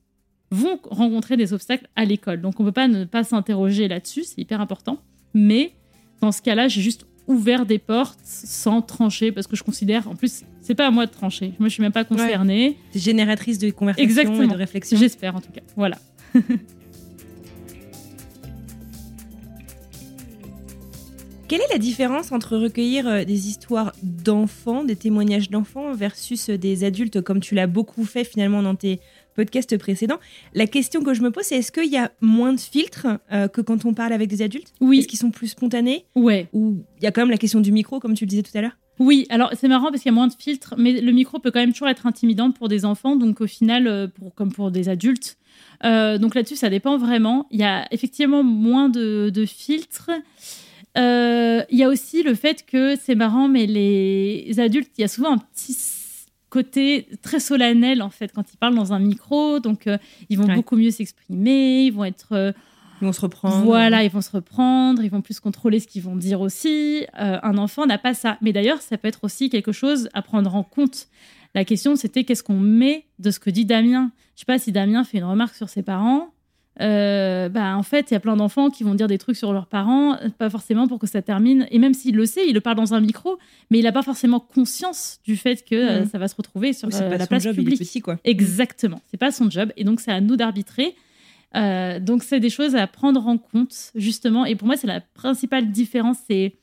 vont rencontrer des obstacles à l'école. Donc on peut pas ne pas s'interroger là-dessus, c'est hyper important. Mais dans ce cas-là, j'ai juste ouvert des portes sans trancher parce que je considère, en plus, c'est pas à moi de trancher. Moi, je suis même pas concernée. C'est génératrice de conversation et Exactement. de réflexion. J'espère en tout cas. Voilà. Quelle est la différence entre recueillir euh, des histoires d'enfants, des témoignages d'enfants, versus euh, des adultes, comme tu l'as beaucoup fait finalement dans tes podcasts précédents La question que je me pose, c'est est-ce qu'il y a moins de filtres euh, que quand on parle avec des adultes? Oui. Est-ce qu'ils sont plus spontanés? Ouais. Ou il y a quand même la question du micro, comme tu le disais tout à l'heure? Oui, alors c'est marrant parce qu'il y a moins de filtres, mais le micro peut quand même toujours être intimidant pour des enfants, donc au final, euh, pour, comme pour des adultes. Euh, donc là-dessus, ça dépend vraiment. Il y a effectivement moins de, de filtres. Euh, Il y a aussi le fait que c'est marrant, mais les adultes, il y a souvent un petit côté très solennel en fait quand ils parlent dans un micro, donc euh, ils vont Ouais. beaucoup mieux s'exprimer, ils vont être euh, Où on se reprend voilà, ils vont se reprendre, ils vont plus contrôler ce qu'ils vont dire aussi. Euh, un enfant n'a pas ça. Mais d'ailleurs, ça peut être aussi quelque chose à prendre en compte. La question, c'était qu'est-ce qu'on met de ce que dit Damien? Je sais pas si Damien fait une remarque sur ses parents. Euh, bah, en fait, il y a plein d'enfants qui vont dire des trucs sur leurs parents, pas forcément pour que ça termine. Et même s'il le sait, il le parle dans un micro, mais il n'a pas forcément conscience du fait que euh, Mhm. ça va se retrouver sur Ou c'est euh, pas la son place job, publique. petit, quoi. Exactement. C'est pas son job. Et donc, c'est à nous d'arbitrer. Euh, donc, c'est des choses à prendre en compte, justement. Et pour moi, c'est la principale différence. C'est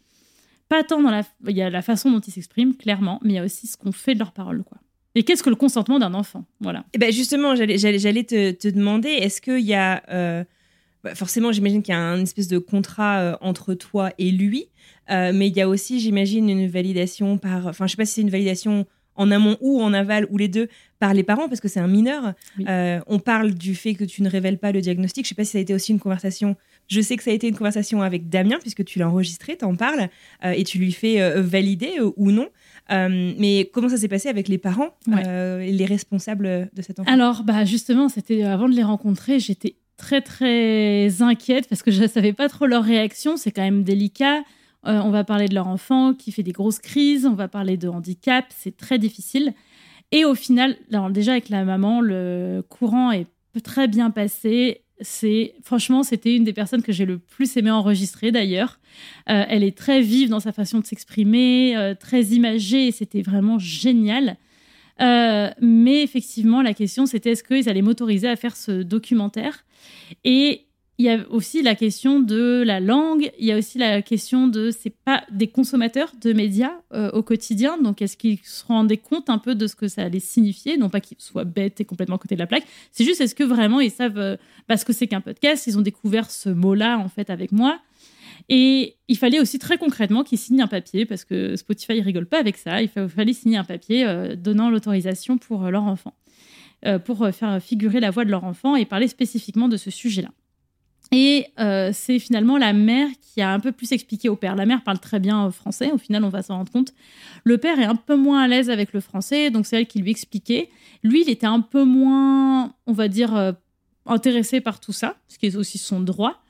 pas tant dans la. Il y a la façon dont ils s'expriment, clairement, mais il y a aussi ce qu'on fait de leurs paroles, quoi. Et qu'est-ce que le consentement d'un enfant? Voilà. Eh ben justement, j'allais, te, te demander, est-ce qu'il y a... euh, bah, forcément, j'imagine qu'il y a un espèce de contrat euh, entre toi et lui, euh, mais il y a aussi, j'imagine, une validation par... Enfin, je sais pas si c'est une validation en amont ou en aval, ou les deux, par les parents, parce que c'est un mineur. Oui. On parle du fait que tu ne révèles pas le diagnostic. Je sais pas si ça a été aussi une conversation... Je sais que ça a été une conversation avec Damien, puisque tu l'as enregistré, t'en parles, euh, et tu lui fais euh, valider euh, ou non. Euh, mais comment ça s'est passé avec les parents Ouais. euh, et les responsables de cet enfant? Alors, bah, justement, c'était avant de les rencontrer, j'étais très, très inquiète parce que je ne savais pas trop leur réaction. C'est quand même délicat. Euh, on va parler de leur enfant qui fait des grosses crises, on va parler de handicap, c'est très difficile. Et au final, alors déjà avec la maman, le courant est très bien passé. C'est franchement, c'était une des personnes que j'ai le plus aimé enregistrer d'ailleurs. Euh, elle est très vive dans sa façon de s'exprimer, euh, très imagée, c'était vraiment génial. Euh, mais effectivement, la question c'était est-ce qu'ils allaient m'autoriser à faire ce documentaire? Et il y a aussi la question de la langue, il y a aussi la question de c'est pas des consommateurs de médias euh, au quotidien, donc est-ce qu'ils se rendaient compte un peu de ce que ça allait signifier, non pas qu'ils soient bêtes et complètement à côté de la plaque, c'est juste est-ce que vraiment ils savent euh, bah, ce que c'est qu'un podcast, ils ont découvert ce mot-là en fait avec moi. Et il fallait aussi très concrètement qu'ils signent un papier, parce que Spotify rigole pas avec ça. Il fa- fallait signer un papier euh, donnant l'autorisation pour euh, leur enfant, pour faire figurer la voix de leur enfant et parler spécifiquement de ce sujet-là. Et euh, c'est finalement la mère qui a un peu plus expliqué au père. La mère parle très bien euh, français, au final on va s'en rendre compte. Le père est un peu moins à l'aise avec le français, donc c'est elle qui lui expliquait. Lui, il était un peu moins, on va dire, euh, intéressé par tout ça, ce qui est aussi son droit.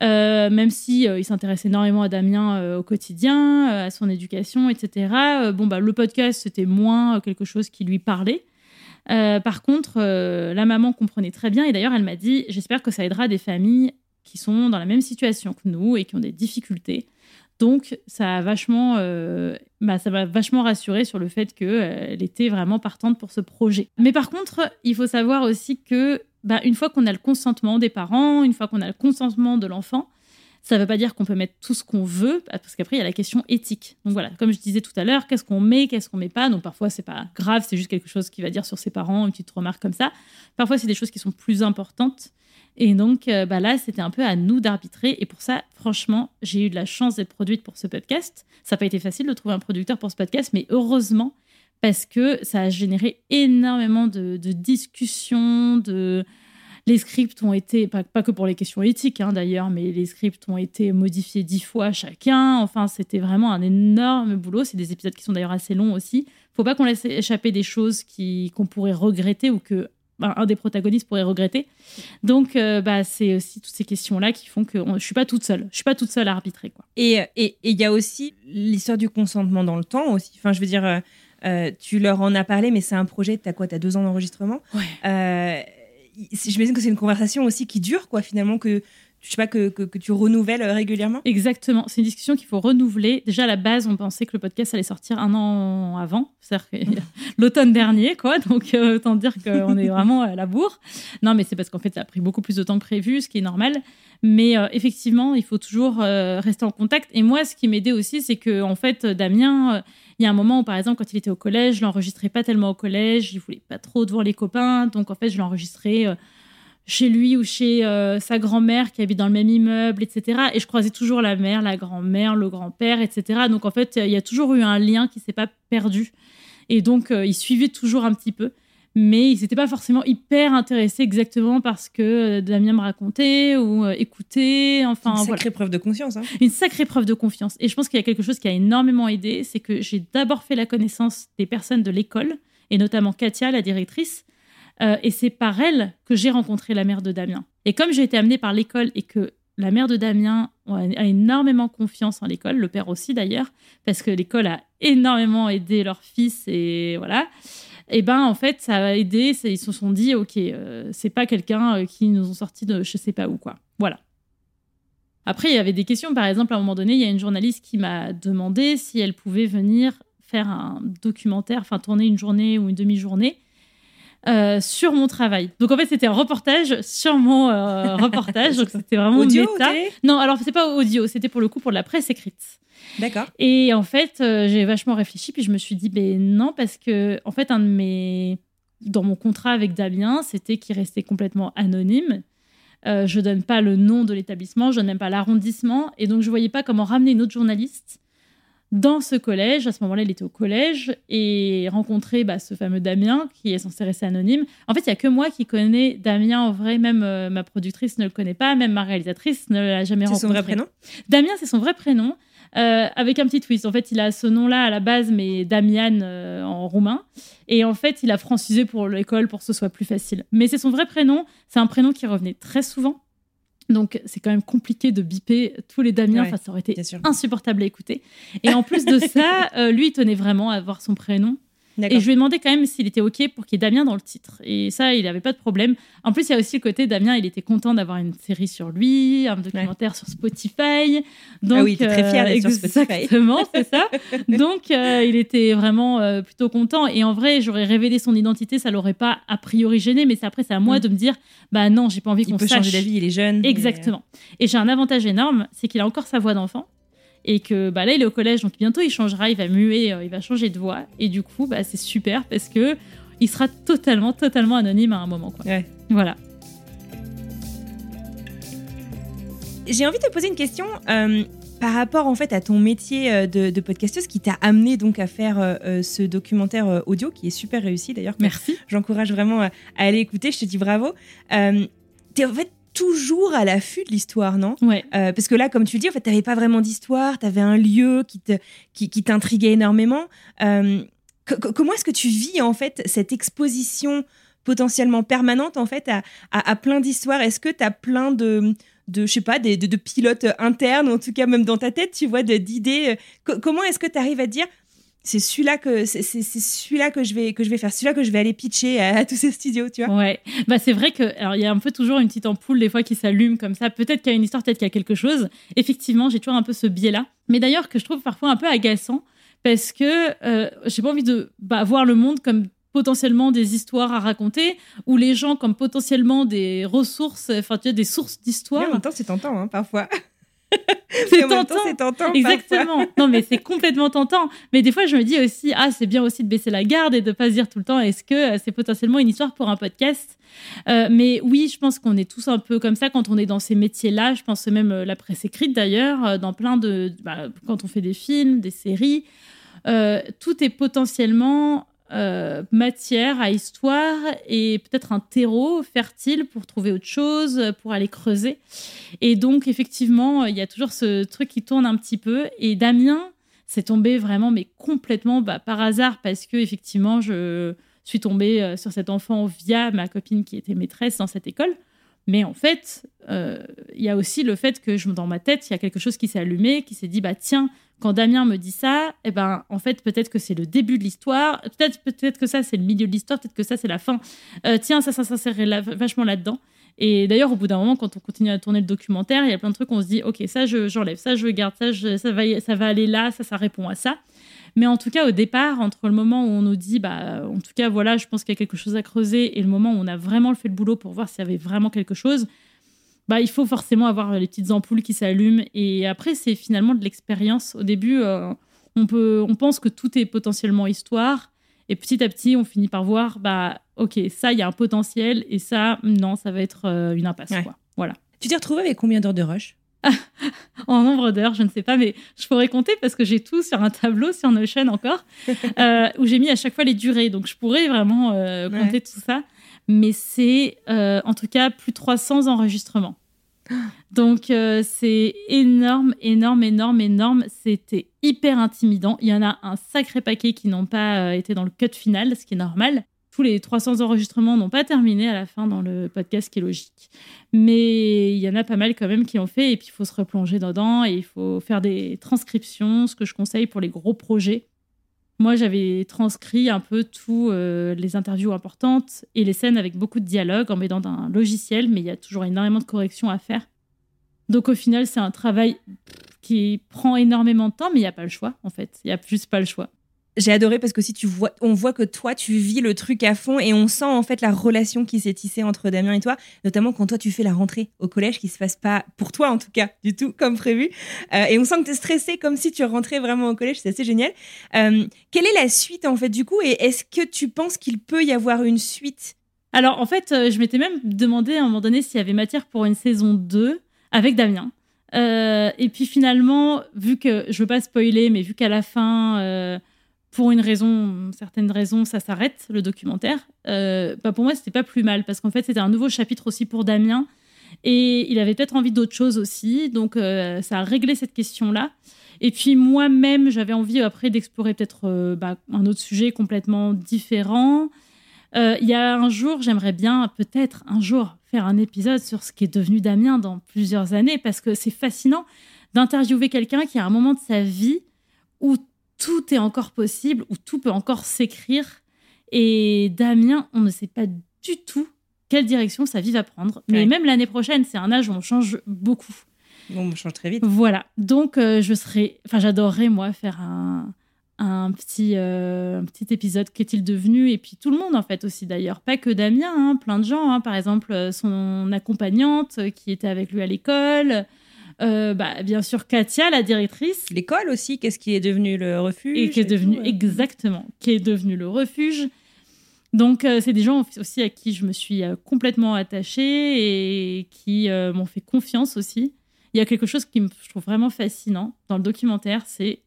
Même si il s'intéresse énormément à Damien au quotidien, à son éducation, etc. Bon, bah, le podcast, c'était moins quelque chose qui lui parlait. Euh, par contre, euh, la maman comprenait très bien et d'ailleurs, elle m'a dit J'espère que ça aidera des familles qui sont dans la même situation que nous et qui ont des difficultés. Donc, ça a vachement, euh, bah, ça m'a vachement rassurée sur le fait qu'elle était vraiment partante pour ce projet. Mais par contre, il faut savoir aussi que, bah, une fois qu'on a le consentement des parents, une fois qu'on a le consentement de l'enfant, Ça ne veut pas dire qu'on peut mettre tout ce qu'on veut, parce qu'après, il y a la question éthique. Donc voilà, comme je disais tout à l'heure, qu'est-ce qu'on met, qu'est-ce qu'on met pas? Donc parfois, c'est pas grave, c'est juste quelque chose qu'il va dire sur ses parents, une petite remarque comme ça. Parfois, c'est des choses qui sont plus importantes. Et donc euh, bah là, c'était un peu à nous d'arbitrer. Et pour ça, franchement, j'ai eu de la chance d'être produite pour ce podcast. Ça n'a pas été facile de trouver un producteur pour ce podcast, mais heureusement, parce que ça a généré énormément de discussions, de les scripts ont été, pas, que pour les questions éthiques hein, d'ailleurs, mais les scripts ont été modifiés dix fois chacun. Enfin, c'était vraiment un énorme boulot. C'est des épisodes qui sont d'ailleurs assez longs aussi. Faut pas qu'on laisse échapper des choses qu'on pourrait regretter ou que ben, un des protagonistes pourrait regretter. Donc, euh, bah, c'est aussi toutes ces questions-là qui font que je suis pas toute seule. Je suis pas toute seule à arbitrer. Quoi. Et il y a aussi l'histoire du consentement dans le temps aussi. Enfin, je veux dire, euh, euh, tu leur en as parlé, mais c'est un projet, tu as quoi Tu as deux ans d'enregistrement? Ouais j'imagine que c'est une conversation aussi qui dure, quoi, finalement, que je sais pas, que, que, tu renouvelles régulièrement Exactement. C'est une discussion qu'il faut renouveler. Déjà, à la base, on pensait que le podcast allait sortir un an avant, c'est-à-dire l'automne dernier, quoi. Donc, euh, autant dire qu'on est vraiment à la bourre. Non, mais c'est parce qu'en fait, ça a pris beaucoup plus de temps que prévu, ce qui est normal. Mais euh, effectivement, il faut toujours euh, rester en contact. Et moi, ce qui m'aidait aussi, c'est que, en fait, Damien il y a un moment où, par exemple, quand il était au collège, je l'enregistrais pas tellement au collège, il voulait pas trop devant les copains, donc en fait, je l'enregistrais euh, chez lui ou chez euh, sa grand-mère qui habite dans le même immeuble, etc. Et je croisais toujours la mère, la grand-mère, le grand-père, etc. Donc en fait, il y a toujours eu un lien qui s'est pas perdu. Et donc, euh, il suivait toujours un petit peu mais ils n'étaient pas forcément hyper intéressés exactement parce que euh, Damien me racontait ou euh, écoutait. Enfin, une sacrée preuve de confiance. Hein. Une sacrée preuve de confiance. Et je pense qu'il y a quelque chose qui a énormément aidé, c'est que j'ai d'abord fait la connaissance des personnes de l'école, et notamment Katia, la directrice. Euh, et c'est par elle que j'ai rencontré la mère de Damien. Et comme j'ai été amenée par l'école et que la mère de Damien a énormément confiance en l'école, le père aussi d'ailleurs, parce que l'école a énormément aidé leur fils et voilà. Et ben en fait ça a aidé ils se sont dit ok euh, c'est pas quelqu'un euh, qui nous ont sorti de je sais pas où quoi. Voilà. Après il y avait des questions. Par exemple à un moment donné il y a une journaliste qui m'a demandé si elle pouvait venir faire un documentaire enfin tourner une journée ou une demi-journée euh, sur mon travail. Donc en fait, c'était un reportage sur mon reportage. donc c'était vraiment audio, méta. Non, alors c'est pas audio, c'était pour le coup pour la presse écrite. D'accord. Et en fait, euh, j'ai vachement réfléchi, puis je me suis dit, ben non, parce que, en fait, un de mes. Dans mon contrat avec Damien, c'était qu'il restait complètement anonyme. Euh, je donne pas le nom de l'établissement, je donne même pas l'arrondissement. Et donc, je voyais pas comment ramener une autre journaliste dans ce collège. À ce moment-là, il était au collège et rencontrer bah, ce fameux Damien qui est censé rester anonyme. En fait, il y a que moi qui connais Damien en vrai. Même euh, ma productrice ne le connaît pas, même ma réalisatrice ne l'a jamais rencontré. C'est son vrai prénom? Damien, c'est son vrai prénom. Euh, avec un petit twist. En fait, il a ce nom-là à la base, mais Damian euh, en roumain. Et en fait, il a francisé pour l'école pour que ce soit plus facile. Mais c'est son vrai prénom. C'est un prénom qui revenait très souvent. Donc, c'est quand même compliqué de biper tous les Damiens. enfin, ça aurait été insupportable à écouter. Et en plus de ça, euh, lui, il tenait vraiment à avoir son prénom. Et je lui ai demandé quand même s'il était OK pour qu'il y ait Damien dans le titre. Et ça, il n'avait pas de problème. En plus, il y a aussi le côté Damien, il était content d'avoir une série sur lui, un documentaire sur Spotify. Donc, ah oui, il était très fier d'être sur Spotify. Exactement, c'est ça. Donc, euh, il était vraiment euh, plutôt content. Et en vrai, j'aurais révélé son identité, ça l'aurait pas a priori gêné. Mais après, c'est à moi mm. de me dire, bah non, j'ai pas envie qu'on sache. Il peut changer d'avis, il est jeune. Exactement. Et j'ai un avantage énorme, c'est qu'il a encore sa voix d'enfant et que bah, là il est au collège donc bientôt il changera, il va muer, euh, il va changer de voix et du coup bah, c'est super parce que il sera totalement totalement anonyme à un moment quoi. Voilà. J'ai envie de te poser une question euh, par rapport en fait à ton métier euh, de, de podcasteuse qui t'a amené donc à faire ce documentaire audio qui est super réussi d'ailleurs. Merci. J'encourage vraiment à, aller écouter. Je te dis bravo. es en fait toujours à l'affût de l'histoire, non? Ouais. Euh, parce que là, comme tu le dis, en fait, t'avais pas vraiment d'histoire, tu avais un lieu qui te, qui, t'intriguait énormément. Euh, comment est-ce que tu vis en fait cette exposition potentiellement permanente en fait à, à, plein d'histoires? Est-ce que tu as plein de de je sais pas des, de, pilotes internes en tout cas même dans ta tête tu vois d'idées? Euh, comment est-ce que tu arrives à dire c'est celui-là que c'est celui-là que je vais que je vais faire, celui-là que je vais aller pitcher à, tous ces studios, tu vois. Ouais. Bah c'est vrai que alors il y a un peu toujours une petite ampoule des fois qui s'allume comme ça. Peut-être qu'il y a une histoire, peut-être qu'il y a quelque chose. Effectivement, j'ai toujours un peu ce biais-là. Mais d'ailleurs que je trouve parfois un peu agaçant parce que euh, j'ai pas envie de bah, voir le monde comme potentiellement des histoires à raconter ou les gens comme potentiellement des ressources, enfin tu as des sources d'histoire. En même temps, c'est tentant hein, parfois. c'est tentant. c'est tentant. parfois. Exactement. Non, mais c'est complètement tentant. Mais des fois, je me dis aussi, ah, c'est bien aussi de baisser la garde et de pas se dire tout le temps, est-ce que euh, c'est potentiellement une histoire pour un podcast? Euh, Mais oui, je pense qu'on est tous un peu comme ça quand on est dans ces métiers-là. Je pense même euh, la presse écrite d'ailleurs, dans plein de, bah, quand on fait des films, des séries, euh, tout est potentiellement euh, matière à histoire et peut-être un terreau fertile pour trouver autre chose, pour aller creuser. Et donc, effectivement, il y a toujours ce truc qui tourne un petit peu. Et Damien, c'est tombé vraiment, mais complètement bah, par hasard, parce que effectivement, je suis tombée euh, sur cet enfant via ma copine qui était maîtresse dans cette école. Mais en fait, euh, il y a aussi le fait que je, dans ma tête, il y a quelque chose qui s'est allumé, qui s'est dit, bah tiens, quand Damien me dit ça, eh ben, en fait, peut-être que c'est le début de l'histoire, peut-être peut-être que ça, c'est le milieu de l'histoire, peut-être que ça, c'est la fin. Euh, tiens, ça, ça vachement là-dedans. Et d'ailleurs, au bout d'un moment, quand on continue à tourner le documentaire, il y a plein de trucs, on se dit, ok, ça, je- j'enlève, ça, je garde, ça, ça, va, ça va aller là, ça, ça répond à ça. Mais en tout cas, au départ, entre le moment où on nous dit, bah, en tout cas, voilà, je pense qu'il y a quelque chose à creuser, et le moment où on a vraiment fait le boulot pour voir s'il y avait vraiment quelque chose, bah, il faut forcément avoir les petites ampoules qui s'allument. Et après, c'est finalement de l'expérience. Au début, euh, on, peut, on pense que tout est potentiellement histoire. Et petit à petit, on finit par voir, bah, ok, ça, il y a un potentiel. Et ça, non, ça va être euh, une impasse. Ouais. Quoi. Voilà. Tu t'es retrouvé avec combien d'heures de rush? En nombre d'heures, je ne sais pas, mais je pourrais compter parce que j'ai tout sur un tableau sur Notion encore, euh, où j'ai mis à chaque fois les durées. Donc, je pourrais vraiment euh, compter Ouais. tout ça. Mais c'est euh, en tout cas plus de 300 enregistrements. Donc, euh, c'est énorme, énorme, énorme, énorme. C'était hyper intimidant. Il y en a un sacré paquet qui n'ont pas euh, été dans le cut final, ce qui est normal. Tous les 300 enregistrements n'ont pas terminé à la fin dans le podcast, ce qui est logique. Mais il y en a pas mal quand même qui ont fait. Et puis, il faut se replonger dedans et il faut faire des transcriptions, ce que je conseille pour les gros projets. Moi, j'avais transcrit un peu tous euh, les interviews importantes et les scènes avec beaucoup de dialogue en mettant dans un logiciel, mais il y a toujours énormément de corrections à faire. Donc, au final, c'est un travail qui prend énormément de temps, mais il n'y a pas le choix, en fait. Il n'y a juste pas le choix. J'ai adoré parce que si tu vois, on voit que toi tu vis le truc à fond et on sent en fait la relation qui s'est tissée entre Damien et toi, notamment quand toi tu fais la rentrée au collège qui se passe pas pour toi en tout cas du tout comme prévu. Euh, et on sent que tu es stressé comme si tu rentrais vraiment au collège, c'est assez génial. Euh, quelle est la suite en fait du coup et est-ce que tu penses qu'il peut y avoir une suite? Alors, en fait, euh, je m'étais même demandé à un moment donné s'il y avait matière pour une saison 2 avec Damien. Et puis finalement, vu que, je veux pas spoiler, mais vu qu'à la fin, pour une raison, certaines raisons, ça s'arrête, le documentaire, euh, bah pour moi, c'était pas plus mal, parce qu'en fait, c'était un nouveau chapitre aussi pour Damien. Et il avait peut-être envie d'autre chose aussi, donc euh, ça a réglé cette question-là. Et puis moi-même, j'avais envie après d'explorer peut-être euh, bah, un autre sujet complètement différent. Euh, Il y a un jour, j'aimerais bien peut-être un jour faire un épisode sur ce qui est devenu Damien dans plusieurs années, parce que c'est fascinant d'interviewer quelqu'un qui a un moment de sa vie où tout est encore possible, où tout peut encore s'écrire. Et Damien, on ne sait pas du tout quelle direction sa vie va prendre. Mais Ouais. même l'année prochaine, c'est un âge où on change beaucoup. Bon, on change très vite. Voilà. Donc, euh, je serais. Enfin, j'adorerais, moi, faire un, un, petit, euh, un petit épisode. Qu'est-il devenu Et puis, tout le monde, en fait, aussi, d'ailleurs. Pas que Damien, hein, plein de gens. hein. Par exemple, euh, son accompagnante qui était avec lui à l'école. Euh, bah, bien sûr, Katia, la directrice. L'école aussi, qu'est-ce qui est devenu le refuge Et qui est devenu, tout, euh. exactement, qui est devenu le refuge. Donc, euh, c'est des gens aussi à qui je me suis euh, complètement attachée et qui m'ont fait confiance aussi. Il y a quelque chose qui me je trouve vraiment fascinant dans le documentaire, c'est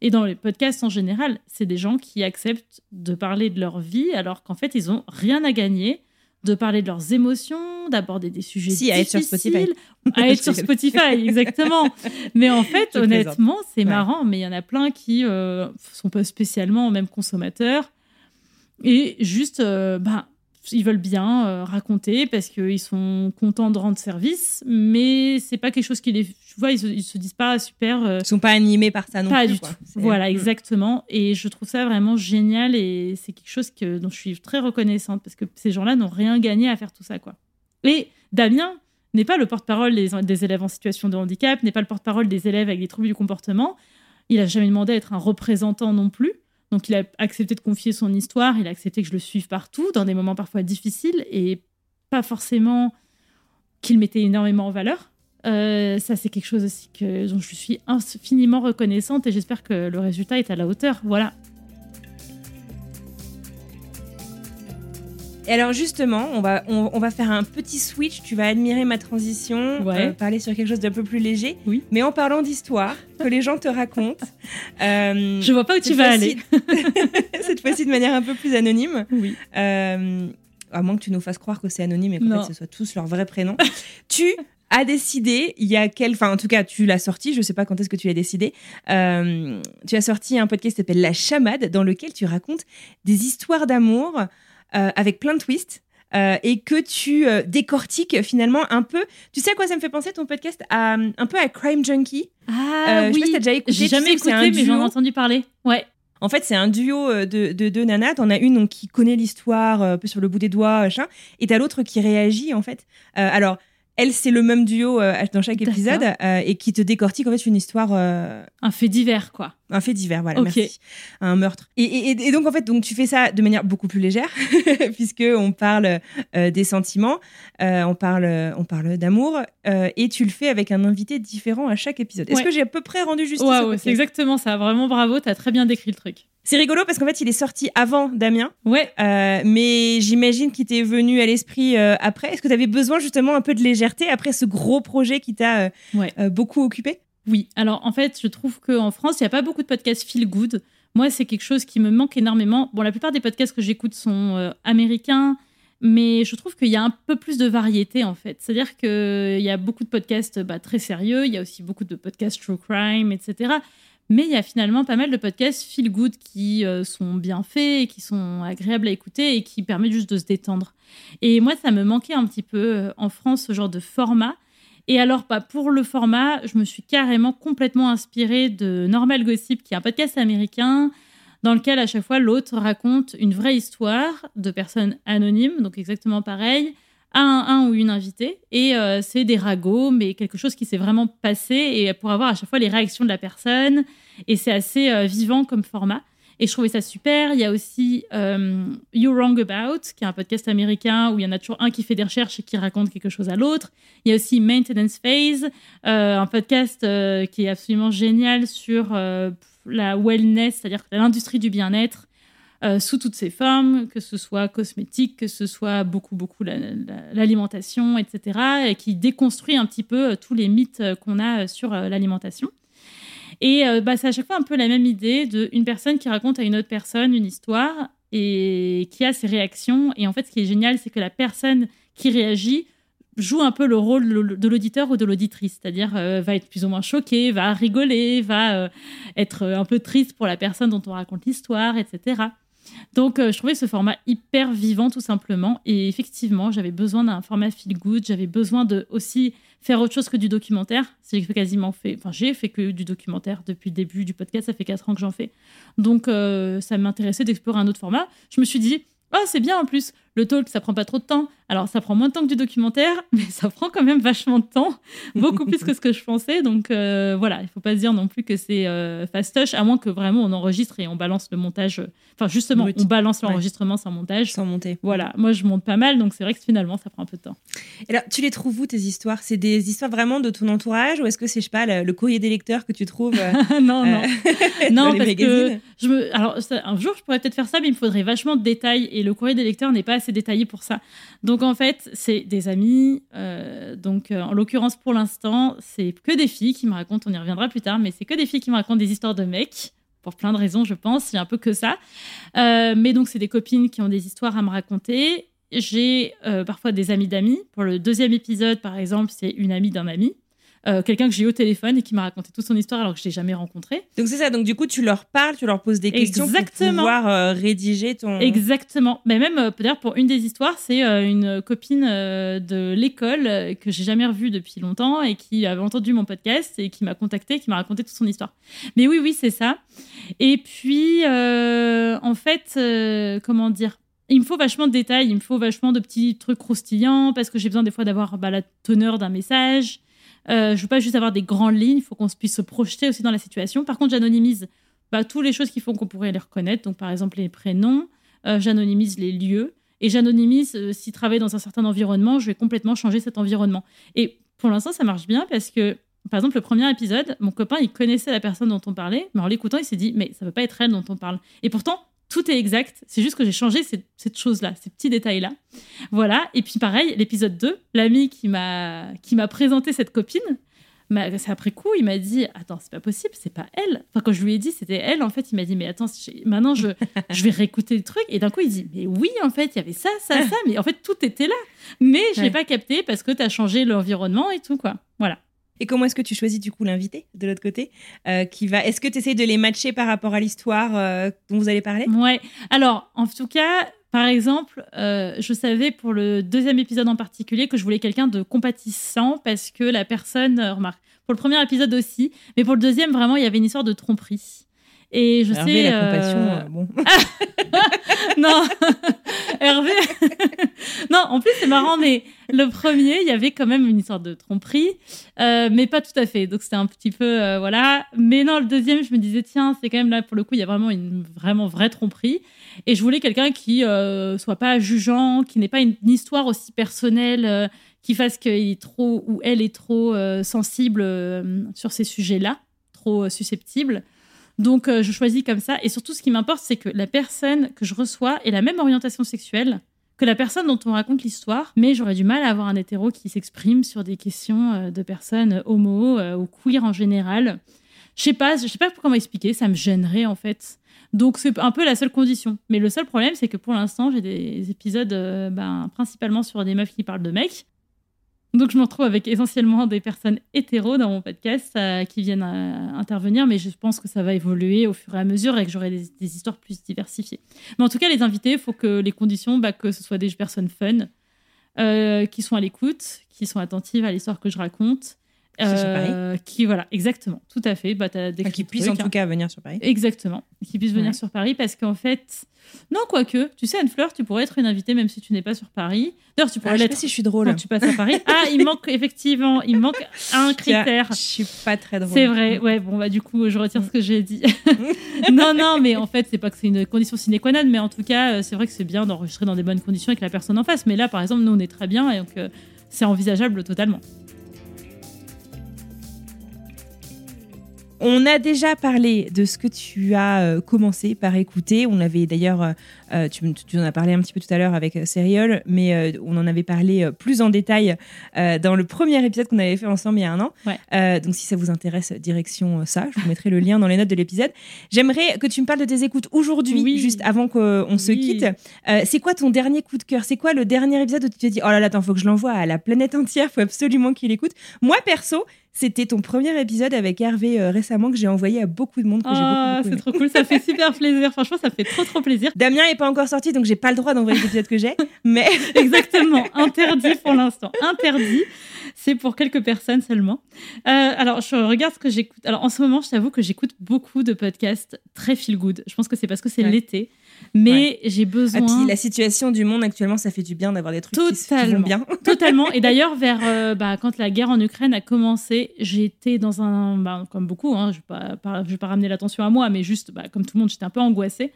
et dans les podcasts en général, c'est des gens qui acceptent de parler de leur vie alors qu'en fait, ils ont rien à gagner de parler de leurs émotions, d'aborder des sujets Si, à être sur difficiles, Spotify. à être sur Spotify, exactement. Mais en fait, Je honnêtement, c'est Ouais. marrant, mais il y en a plein qui euh, sont pas spécialement même consommateurs et juste, euh, bah, ils veulent bien euh, raconter parce qu'ils sont contents de rendre service, mais c'est pas quelque chose qui les. Tu vois, ils se, ils se disent pas super. euh, Ils sont pas animés par ça non pas plus. du quoi. tout. Voilà, Mm. exactement. Et je trouve ça vraiment génial et c'est quelque chose que, dont je suis très reconnaissante parce que ces gens-là n'ont rien gagné à faire tout ça, quoi. Et Damien n'est pas le porte-parole des, des élèves en situation de handicap, n'est pas le porte-parole des élèves avec des troubles du comportement. Il a jamais demandé à être un représentant non plus. Donc il a accepté de confier son histoire, il a accepté que je le suive partout, dans des moments parfois difficiles et pas forcément qu'il mettait énormément en valeur. Euh, ça, c'est quelque chose aussi que, dont je suis infiniment reconnaissante et j'espère que le résultat est à la hauteur. Voilà. Et alors justement, on va, on, va faire un petit switch. Tu vas admirer ma transition, ouais. euh, parler sur quelque chose d'un peu plus léger. Oui. Mais en parlant d'histoire, que les gens te racontent. Euh, je vois pas où tu vas aller. cette fois-ci de manière un peu plus anonyme. Oui. Euh, à moins que tu nous fasses croire que c'est anonyme et qu'en fait ce soit tous leur vrai prénom. tu as décidé, il y a quel, enfin en tout cas tu l'as sorti, je sais pas quand est-ce que tu l'as décidé. Euh, tu as sorti un podcast qui s'appelle La Chamade, dans lequel tu racontes des histoires d'amour avec plein de twists. Euh, et que tu euh, décortiques finalement un peu. Tu sais à quoi ça me fait penser ton podcast à, Un peu à Crime Junkie? Ah oui. Je sais pas si t'as déjà écouté. J'ai jamais écouté, mais j'en ai entendu parler. Ouais. En fait, c'est un duo de deux de nanas. T'en as une donc, qui connaît l'histoire un peu sur le bout des doigts, machin, et t'as l'autre qui réagit en fait. alors, elle, c'est le même duo euh, dans chaque épisode euh, et qui te décortique en fait une histoire. Euh, un fait divers, quoi. Un fait divers, voilà, merci. Un meurtre. Et, donc, en fait, donc, tu fais ça de manière beaucoup plus légère, puisqu'on parle des sentiments, on parle, on parle d'amour, et tu le fais avec un invité différent à chaque épisode. Est-ce que j'ai à peu près rendu justice ouais, c'est exactement ça. Vraiment bravo, t'as très bien décrit le truc. C'est rigolo parce qu'en fait, il est sorti avant Damien. Ouais. Mais j'imagine qu'il t'est venu à l'esprit après. Est-ce que tu avais besoin justement un peu de légèreté après ce gros projet qui t'a euh, beaucoup occupé? Oui. Alors en fait, je trouve qu'en France, il n'y a pas beaucoup de podcasts feel good. Moi, c'est quelque chose qui me manque énormément. Bon, la plupart des podcasts que j'écoute sont américains, mais je trouve qu'il y a un peu plus de variété en fait. C'est-à-dire qu'il y a beaucoup de podcasts bah, très sérieux, il y a aussi beaucoup de podcasts true crime, etc. Mais il y a finalement pas mal de podcasts feel good qui euh, sont bien faits qui sont agréables à écouter et qui permettent juste de se détendre. Et moi, ça me manquait un petit peu euh, en France ce genre de format. Et alors, pas pour le format, je me suis carrément complètement inspirée de Normal Gossip, qui est un podcast américain dans lequel à chaque fois l'autre raconte une vraie histoire de personnes anonymes, donc exactement pareil, un, ou une invitée. Et euh, c'est des ragots, mais quelque chose qui s'est vraiment passé et pour avoir à chaque fois les réactions de la personne. Et c'est assez euh, vivant comme format. Et je trouvais ça super. Il y a aussi euh, You Wrong About, qui est un podcast américain où il y en a toujours un qui fait des recherches et qui raconte quelque chose à l'autre. Il y a aussi Maintenance Phase, un podcast qui est absolument génial sur la wellness, c'est-à-dire l'industrie du bien-être euh, sous toutes ses formes, que ce soit cosmétique, que ce soit beaucoup, beaucoup l'alimentation, etc., et qui déconstruit un petit peu euh, tous les mythes euh, qu'on a sur l'alimentation. Et bah, c'est à chaque fois un peu la même idée d'une personne qui raconte à une autre personne une histoire et qui a ses réactions. Et en fait, ce qui est génial, c'est que la personne qui réagit joue un peu le rôle de l'auditeur ou de l'auditrice, c'est-à-dire va être plus ou moins choquée, va rigoler, va être un peu triste pour la personne dont on raconte l'histoire, etc. Donc, euh, je trouvais ce format hyper vivant, tout simplement. Et effectivement, j'avais besoin d'un format feel good. J'avais besoin de aussi faire autre chose que du documentaire. C'est quasiment fait. Enfin, j'ai fait que du documentaire depuis le début du podcast. Ça fait quatre ans que j'en fais. Donc, euh, ça m'intéressait d'explorer un autre format. Je me suis dit, oh, c'est bien en plus. Le talk, ça prend pas trop de temps. Alors, ça prend moins de temps que du documentaire, mais ça prend quand même vachement de temps, beaucoup plus que ce que je pensais. Donc, euh, voilà, il faut pas se dire non plus que c'est euh, fastoche, à moins que vraiment on enregistre et on balance le montage. Enfin, justement, on balance l'enregistrement sans montage. Sans monter. Voilà, moi je monte pas mal, donc c'est vrai que finalement, ça prend un peu de temps. Et alors, tu les trouves où tes histoires? C'est des histoires vraiment de ton entourage ou est-ce que c'est, je sais pas, le, courrier des lecteurs que tu trouves euh, Non, non. non, parce que je me... alors, un jour, je pourrais peut-être faire ça, mais il me faudrait vachement de détails et le courrier des lecteurs n'est pas assez détaillé pour ça. Donc en fait, c'est des amis. Euh, donc euh, en l'occurrence, pour l'instant, c'est que des filles qui me racontent. On y reviendra plus tard, mais c'est que des filles qui me racontent des histoires de mecs. Pour plein de raisons, je pense. A un peu que ça. Euh, mais donc, c'est des copines qui ont des histoires à me raconter. J'ai parfois des amis d'amis. Pour le deuxième épisode, par exemple, c'est une amie d'un ami. Euh, quelqu'un que j'ai eu au téléphone et qui m'a raconté toute son histoire alors que je l'ai jamais rencontré. Donc c'est ça. Donc du coup, tu leur parles, tu leur poses des questions pour pouvoir euh, rédiger ton. Exactement. Mais même euh, d'ailleurs pour une des histoires, c'est une copine de l'école que j'ai jamais revue depuis longtemps et qui avait entendu mon podcast et qui m'a contacté, qui m'a raconté toute son histoire. Mais oui, oui, c'est ça. Et puis en fait, comment dire? Il me faut vachement de détails, il me faut vachement de petits trucs croustillants parce que j'ai besoin des fois d'avoir bah, la teneur d'un message. Euh, je veux pas juste avoir des grandes lignes, il faut qu'on puisse se projeter aussi dans la situation. Par contre, j'anonymise bah, toutes les choses qui font qu'on pourrait les reconnaître. Donc, par exemple, les prénoms, euh, j'anonymise les lieux et j'anonymise euh, si travailler dans un certain environnement, je vais complètement changer cet environnement. Et pour l'instant, ça marche bien parce que, par exemple, le premier épisode, mon copain, il connaissait la personne dont on parlait, mais en l'écoutant, il s'est dit, mais ça ne peut pas être elle dont on parle. Et pourtant, tout est exact. C'est juste que j'ai changé cette, cette chose-là, ces petits détails-là. Voilà. Et puis, pareil, l'épisode 2, l'ami qui m'a qui m'a présenté cette copine, c'est après coup, il m'a dit Attends, c'est pas possible, c'est pas elle. Enfin, quand je lui ai dit c'était elle, en fait, il m'a dit Mais attends, maintenant je, je vais réécouter le truc. Et d'un coup, il dit Mais oui, en fait, il y avait ça, ça, ça. Mais en fait, tout était là. Mais je l'ai Ouais. pas capté parce que tu as changé l'environnement et tout, quoi. Voilà. Et comment est-ce que tu choisis du coup l'invité de l'autre côté euh, qui va Est-ce que tu essaies de les matcher par rapport à l'histoire euh, dont vous allez parler? Ouais. Alors, en tout cas, par exemple, euh, je savais pour le deuxième épisode en particulier que je voulais quelqu'un de compatissant parce que la personne, remarque, pour le premier épisode aussi, mais pour le deuxième, vraiment, il y avait une histoire de tromperie. Et je Hervé, sais. la euh, compassion, euh, bon. non, Hervé. non, en plus, c'est marrant, mais le premier, il y avait quand même une histoire de tromperie, euh, mais pas tout à fait. Donc, c'était un petit peu. euh, voilà. Mais non, le deuxième, je me disais, tiens, c'est quand même là, pour le coup, il y a vraiment une vraiment vraie tromperie. Et je voulais quelqu'un qui euh, soit pas jugeant, qui n'ait pas une, une histoire aussi personnelle, qui fasse qu'il est trop ou elle est trop sensible sur ces sujets-là, trop susceptible. Donc, euh, je choisis comme ça. Et surtout, ce qui m'importe, c'est que la personne que je reçois ait la même orientation sexuelle que la personne dont on raconte l'histoire. Mais j'aurais du mal à avoir un hétéro qui s'exprime sur des questions euh, de personnes homo euh, ou queer en général. Je sais pas, je sais pas comment expliquer. Ça me gênerait en fait. Donc c'est un peu la seule condition. Mais le seul problème, c'est que pour l'instant, j'ai des épisodes ben, principalement sur des meufs qui parlent de mecs. Donc je me retrouve avec essentiellement des personnes hétéros dans mon podcast euh, qui viennent euh, intervenir, mais je pense que ça va évoluer au fur et à mesure et que j'aurai des, histoires plus diversifiées. Mais en tout cas, les invités, il faut que les conditions, bah, que ce soit des personnes fun, euh, qui sont à l'écoute, qui sont attentives à l'histoire que je raconte. Qui sont sur Paris. qui voilà exactement tout à fait bah Enfin, qui truc, en hein. tout cas venir sur Paris. Exactement, qui puisse venir Ouais. sur Paris parce qu'en fait, non, quoique, tu sais, Anne-Fleur, tu pourrais être une invitée même si tu n'es pas sur Paris. D'ailleurs, tu Ah, pourrais je sais l'être pas si je suis drôle. quand tu passes à Paris. Ah, il manque, effectivement, il manque un critère. Je suis pas très drôle. C'est vrai, ouais, bon, bah, du coup, je retire ce que j'ai dit. non, non, mais en fait, c'est pas que c'est une condition sine qua non, mais en tout cas, euh, c'est vrai que c'est bien d'enregistrer dans des bonnes conditions avec la personne en face. Mais là, par exemple, nous, on est très bien et donc euh, c'est envisageable totalement. On a déjà parlé de ce que tu as euh, commencé par écouter. On avait d'ailleurs, euh, euh, tu, tu en as parlé un petit peu tout à l'heure avec Serial, mais euh, on en avait parlé plus en détail euh, dans le premier épisode qu'on avait fait ensemble il y a un an. Ouais. Donc si ça vous intéresse, direction ça. Je vous mettrai le lien dans les notes de l'épisode. J'aimerais que tu me parles de tes écoutes aujourd'hui, Oui. juste avant qu'on se quitte. C'est quoi ton dernier coup de cœur? C'est quoi le dernier épisode où tu t'es dit, oh là là, attends, faut que je l'envoie à la planète entière, faut absolument qu'il écoute Moi, perso, c'était ton premier épisode avec Hervé euh, récemment que j'ai envoyé à beaucoup de monde que j'ai Ah, c'est trop cool, ça fait super plaisir. Franchement, ça fait trop, trop plaisir. Damien est pas encore sorti, donc j'ai pas le droit d'envoyer l'épisode que j'ai. Mais Exactement, interdit pour l'instant, interdit. C'est pour quelques personnes seulement. Euh, alors, je regarde ce que j'écoute. Alors, en ce moment, je t'avoue que j'écoute beaucoup de podcasts très feel good. Je pense que c'est parce que c'est Ouais. l'été, mais j'ai Et besoin. puis la situation du monde actuellement, ça fait du bien d'avoir des trucs qui, se- qui vont Totalement. bien. Totalement. Et d'ailleurs, vers euh, bah, quand la guerre en Ukraine a commencé, j'étais dans un, bah, comme beaucoup, hein, je ne vais, pas- je vais pas ramener l'attention à moi, mais juste, bah, comme tout le monde, j'étais un peu angoissée.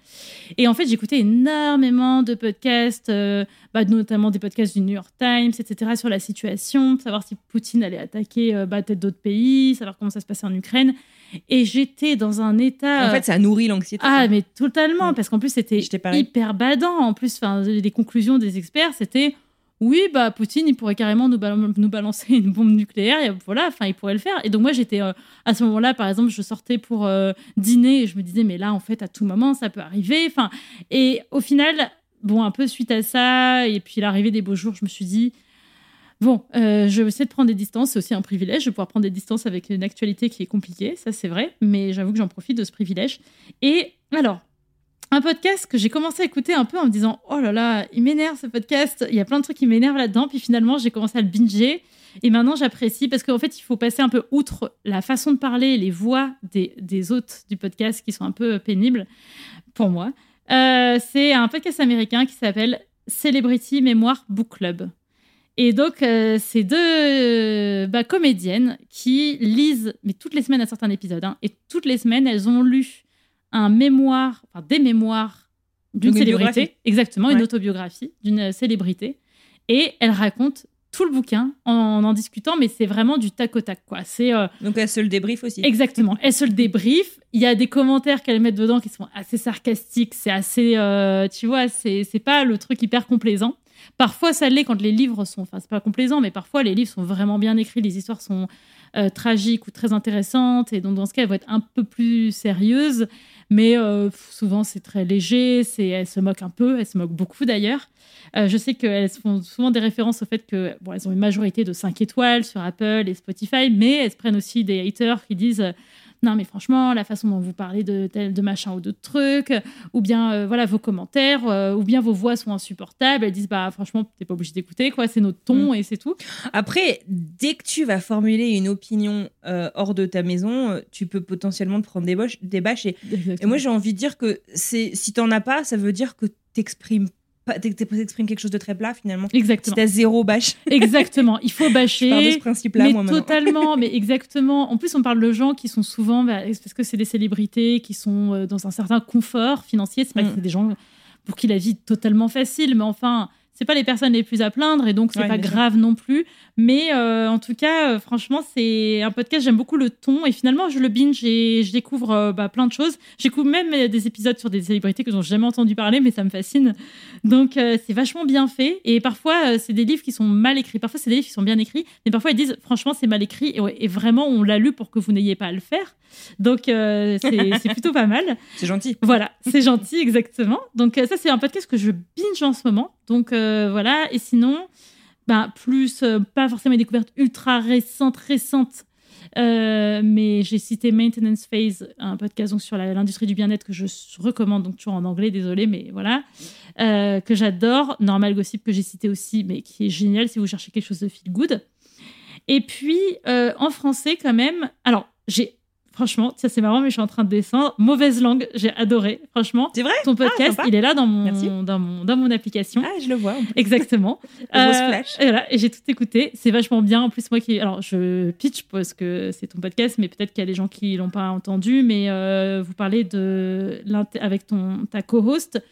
Et en fait, j'écoutais énormément de podcasts, euh, notamment des podcasts du New York Times, etc., sur la situation, savoir si Poutine allait attaquer euh, peut-être d'autres pays, savoir comment ça se passait en Ukraine. Et j'étais dans un état. En fait, ça nourrit l'anxiété. Ah, mais totalement, Mm. parce qu'en plus, c'était hyper badant. En plus, les conclusions des experts, c'était oui, bah, Poutine, il pourrait carrément nous, bal- nous balancer une bombe nucléaire. Et voilà, enfin, il pourrait le faire. Et donc, moi, j'étais euh, à ce moment-là, par exemple, je sortais pour euh, dîner et je me disais, mais là, en fait, à tout moment, ça peut arriver. Enfin, et au final, bon, un peu suite à ça, et puis l'arrivée des beaux jours, je me suis dit, Bon, euh, je vais essayer de prendre des distances, c'est aussi un privilège de pouvoir prendre des distances avec une actualité qui est compliquée, ça c'est vrai, mais j'avoue que j'en profite de ce privilège. Et alors, un podcast que j'ai commencé à écouter un peu en me disant Oh là là, il m'énerve ce podcast, il y a plein de trucs qui m'énervent là-dedans, puis finalement j'ai commencé à le binger, et maintenant j'apprécie, parce qu'en fait il faut passer un peu outre la façon de parler, les voix des, des hôtes du podcast qui sont un peu pénibles pour moi. Euh, c'est un podcast américain qui s'appelle Celebrity Memoir Book Club. Et donc, euh, c'est deux euh, bah, comédiennes qui lisent, mais toutes les semaines, un certain épisode. hein, et toutes les semaines, elles ont lu un mémoire, enfin des mémoires d'une célébrité. Exactement, une autobiographie d'une célébrité. Et elles racontent tout le bouquin en en discutant, mais c'est vraiment du tac au tac, quoi. C'est euh, Donc elle se le débrief aussi. exactement. Elle se le débrief. Il y a des commentaires qu'elle met dedans qui sont assez sarcastiques. C'est assez, euh, tu vois, c'est c'est pas le truc hyper complaisant. Parfois, ça l'est quand les livres sont, enfin, c'est pas complaisant, mais parfois les livres sont vraiment bien écrits, les histoires sont euh, tragiques ou très intéressantes, et donc dans ce cas, elles vont être un peu plus sérieuses. Mais euh, souvent, c'est très léger. Elles se moquent un peu. Elles se moquent beaucoup d'ailleurs. Euh, je sais qu'elles font souvent des références au fait que bon, ont une majorité de 5 étoiles sur Apple et Spotify, mais elles se prennent aussi des haters qui disent non mais franchement la façon dont vous parlez de tel de machin ou d'autres trucs, ou bien euh, voilà vos commentaires, euh, ou bien vos voix sont insupportables. Elles disent bah franchement t'es pas obligé d'écouter quoi, c'est notre ton et c'est tout. Après, dès que tu vas formuler une opinion euh, hors de ta maison, tu peux potentiellement te prendre des, boches- des bâches. Et, et moi, j'ai envie de dire que c'est si t'en as pas, ça veut dire que t'exprimes t'exprimes quelque chose de très plat finalement. Si exactement, t'as zéro bâche, exactement. Il faut je pars de bâcher. ce principe-là, mais moi totalement, mais exactement. En plus, on parle de gens qui sont souvent, bah, parce que c'est des célébrités qui sont euh, dans un certain confort financier. C'est pas Mm. que c'est des gens pour qui la vie est totalement facile, mais enfin, c'est pas les personnes les plus à plaindre et donc c'est Ouais, pas sûr. grave non plus. Mais euh, en tout cas, euh, franchement, c'est un podcast. J'aime beaucoup le ton et finalement, je le binge et je découvre euh, bah, plein de choses. J'écoute même des épisodes sur des célébrités que j'ai jamais entendu parler, mais ça me fascine. Donc c'est vachement bien fait et parfois c'est des livres qui sont mal écrits. Parfois c'est des livres qui sont bien écrits, mais parfois ils disent franchement c'est mal écrit et, et vraiment on l'a lu pour que vous n'ayez pas à le faire. Donc c'est plutôt pas mal. C'est gentil. Voilà, c'est gentil exactement. Donc ça c'est un podcast que je binge en ce moment. Donc voilà et sinon ben, plus euh, pas forcément une découverte ultra récente récente. euh, mais j'ai cité Maintenance Phase, un podcast donc, sur l'industrie du bien-être que je recommande, donc toujours en anglais, désolé, mais voilà, euh, que j'adore. Normal Gossip que j'ai cité aussi, mais qui est génial si vous cherchez quelque chose de feel good. Et puis en français quand même, alors j'ai franchement, ça c'est marrant, mais je suis en train de descendre. Mauvaise langue, j'ai adoré, franchement. C'est vrai? Ton podcast, sympa. il est là dans Merci. mon, dans mon, dans mon application. Ah, je le vois. Exactement. Euh, flash. et voilà, et j'ai tout écouté. C'est vachement bien. En plus, moi qui. Alors, je pitch parce que c'est ton podcast, mais peut-être qu'il y a des gens qui l'ont pas entendu. Mais euh, vous parlez de. Avec ton, ta co-host,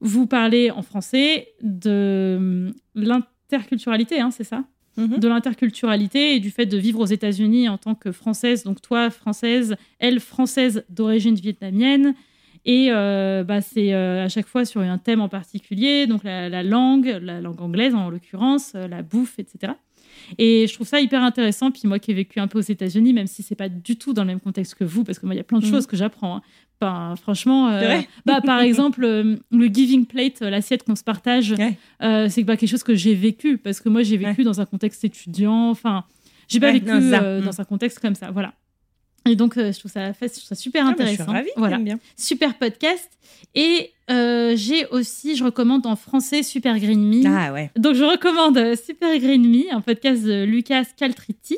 vous parlez en français de hum, l'interculturalité, hein, c'est ça? Mhm. de l'interculturalité et du fait de vivre aux États-Unis en tant que française, donc toi française, elle française d'origine vietnamienne. Et euh, bah, c'est euh, à chaque fois sur un thème en particulier, donc la, la langue, la langue anglaise en l'occurrence, euh, la bouffe, etc. Et je trouve ça hyper intéressant. Puis moi qui ai vécu un peu aux États-Unis, même si c'est pas du tout dans le même contexte que vous, parce que moi il y a plein de Mhm. choses que j'apprends. hein. Franchement, euh, bah, par exemple, euh, le giving plate, l'assiette qu'on se partage, Ouais. euh, c'est pas quelque chose que j'ai vécu parce que moi j'ai vécu dans un contexte étudiant. Enfin, j'ai pas Ouais, vécu non, dans un contexte comme ça. Voilà. Et donc, euh, je trouve ça, fait, je trouve ça super Ah, bah, je intéressant. suis ravie. voilà. bien. Super podcast. Et euh, j'ai aussi, je recommande en français Super Green Me. Ah ouais. Donc, je recommande euh, Super Green Me, un podcast de Lucas Caltriti,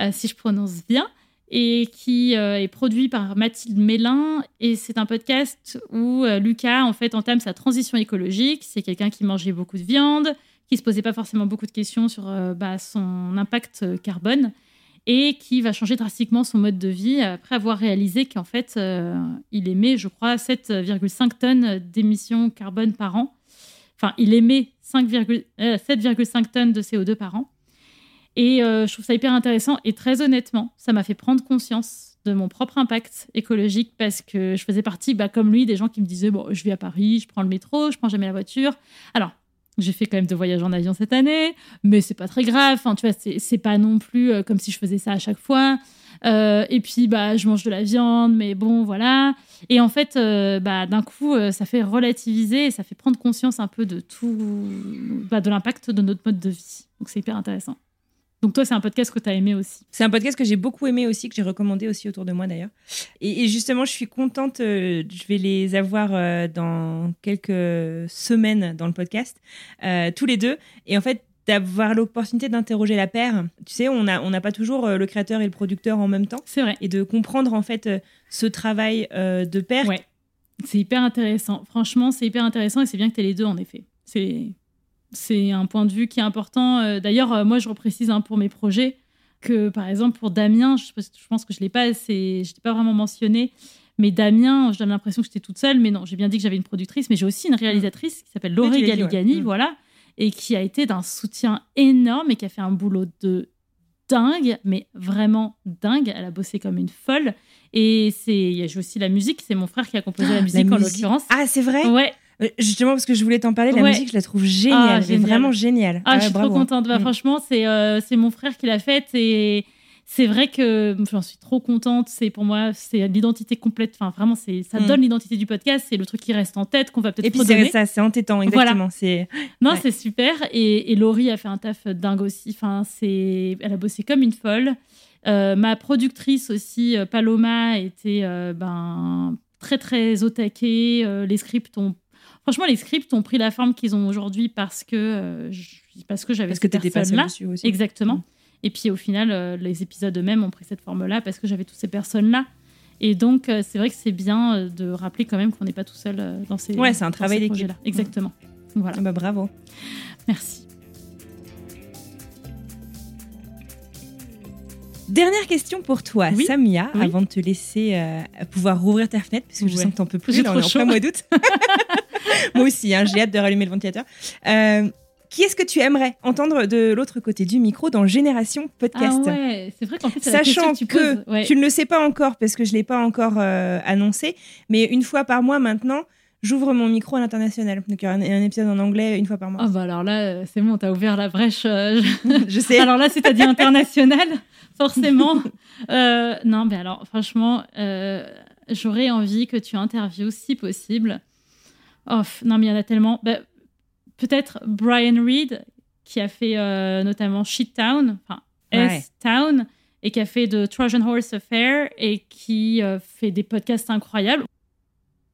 euh, si je prononce bien, et qui est produit par Mathilde Mélin. Et c'est un podcast où Lucas, en fait, entame sa transition écologique. C'est quelqu'un qui mangeait beaucoup de viande, qui se posait pas forcément beaucoup de questions sur bah, son impact carbone et qui va changer drastiquement son mode de vie après avoir réalisé qu'en fait, euh, il émet, je crois, 7,5 tonnes d'émissions carbone par an. Enfin, il émet 5,- euh, 7,5 tonnes de CO2 par an. Et euh, je trouve ça hyper intéressant. Et très honnêtement, ça m'a fait prendre conscience de mon propre impact écologique parce que je faisais partie, bah, comme lui, des gens qui me disaient bon, je vis à Paris, je prends le métro, je prends jamais la voiture. Alors, j'ai fait quand même deux voyages en avion cette année, mais c'est pas très grave. Enfin, tu vois, c'est- pas non plus euh, comme si je faisais ça à chaque fois. Euh, et puis, bah, je mange de la viande, mais bon, voilà. Et en fait, euh, bah, d'un coup, ça fait relativiser et ça fait prendre conscience un peu de tout, bah, de l'impact de notre mode de vie. Donc, c'est hyper intéressant. Donc, toi, c'est un podcast que tu as aimé aussi. C'est un podcast que j'ai beaucoup aimé aussi, que j'ai recommandé aussi autour de moi d'ailleurs. Et, et justement, je suis contente, euh, je vais les avoir euh, dans quelques semaines dans le podcast, euh, tous les deux. Et en fait, d'avoir l'opportunité d'interroger la paire. Tu sais, on n'a on n'a pas toujours le créateur et le producteur en même temps. C'est vrai. Et de comprendre en fait ce travail de paire. Ouais. C'est hyper intéressant. Franchement, c'est hyper intéressant et c'est bien que tu aies les deux, en effet. C'est, c'est un point de vue qui est important. Euh, D'ailleurs, euh, moi, je reprécise hein, pour mes projets que, par exemple, pour Damien, je, je pense que je ne l'ai pas, assez- je l'ai pas vraiment mentionné, mais Damien, je donne l'impression que j'étais toute seule, mais non, j'ai bien dit que j'avais une productrice, mais j'ai aussi une réalisatrice qui s'appelle Laurie ouais. Galigani, Mm. voilà. et qui a été d'un soutien énorme et qui a fait un boulot de dingue, mais vraiment dingue. Elle a bossé comme une folle. Et c'est, joué aussi la musique. C'est mon frère qui a composé la musique en l'occurrence. Ah, c'est vrai? Ouais. Euh, Justement, parce que je voulais t'en parler, la Ouais. musique, je la trouve géniale. Ah, génial. vraiment géniale. Ah, je suis bravo. trop contente. Bah, Mm. Franchement, c'est euh, mon frère qui l'a faite et c'est vrai que j'en suis trop contente. C'est pour moi, c'est l'identité complète. Enfin, vraiment, c'est ça Mm. donne l'identité du podcast. C'est le truc qui reste en tête qu'on va peut-être Et puis c'est ça, c'est entêtant, exactement. C'est Non, Ouais. c'est super. Et, et Laurie a fait un taf dingue aussi. Enfin, c'est, elle a bossé comme une folle. Euh, ma productrice aussi, euh, Paloma, était euh, ben, très très au taquet. Euh, les scripts ont, franchement, les scripts ont pris la forme qu'ils ont aujourd'hui parce que euh, parce que j'avais parce que personnes-là. dessus aussi. Exactement. Mm. Et puis au final, euh, les épisodes eux-mêmes ont pris cette forme-là parce que j'avais toutes ces personnes-là. Et donc, euh, c'est vrai que c'est bien de rappeler quand même qu'on n'est pas tout seul dans ces Ouais, c'est un travail ces d'équipe. Exactement. Voilà. Ah bah bravo. Merci. Dernière question pour toi, Oui. Samia, Oui. avant de te laisser euh, pouvoir rouvrir ta fenêtre, parce que je sens que t'en peux plus, là, on est en chaud. plein mois d'août. Moi aussi, hein, j'ai hâte de rallumer le ventilateur. Euh, qui est-ce que tu aimerais entendre de l'autre côté du micro dans Génération Podcast Ah ouais, c'est vrai qu'en fait, Sachant que tu que. Ouais. tu ne le sais pas encore parce que je ne l'ai pas encore euh, annoncé, mais une fois par mois maintenant, j'ouvre mon micro à l'international. Donc il y aura un, un épisode en anglais une fois par mois. Ah bah alors là, euh, c'est bon, t'as ouvert la brèche. euh, je sais. Alors là, c'est à dire international, forcément. Euh, non, mais alors, franchement, euh, j'aurais envie que tu interviewes, si possible. Oh, non, mais il y en a tellement. Bah, Peut-être Brian Reed, qui a fait notamment Shit Town, enfin Ouais. S-Town, et qui a fait de Trojan Horse Affair, et qui euh, fait des podcasts incroyables.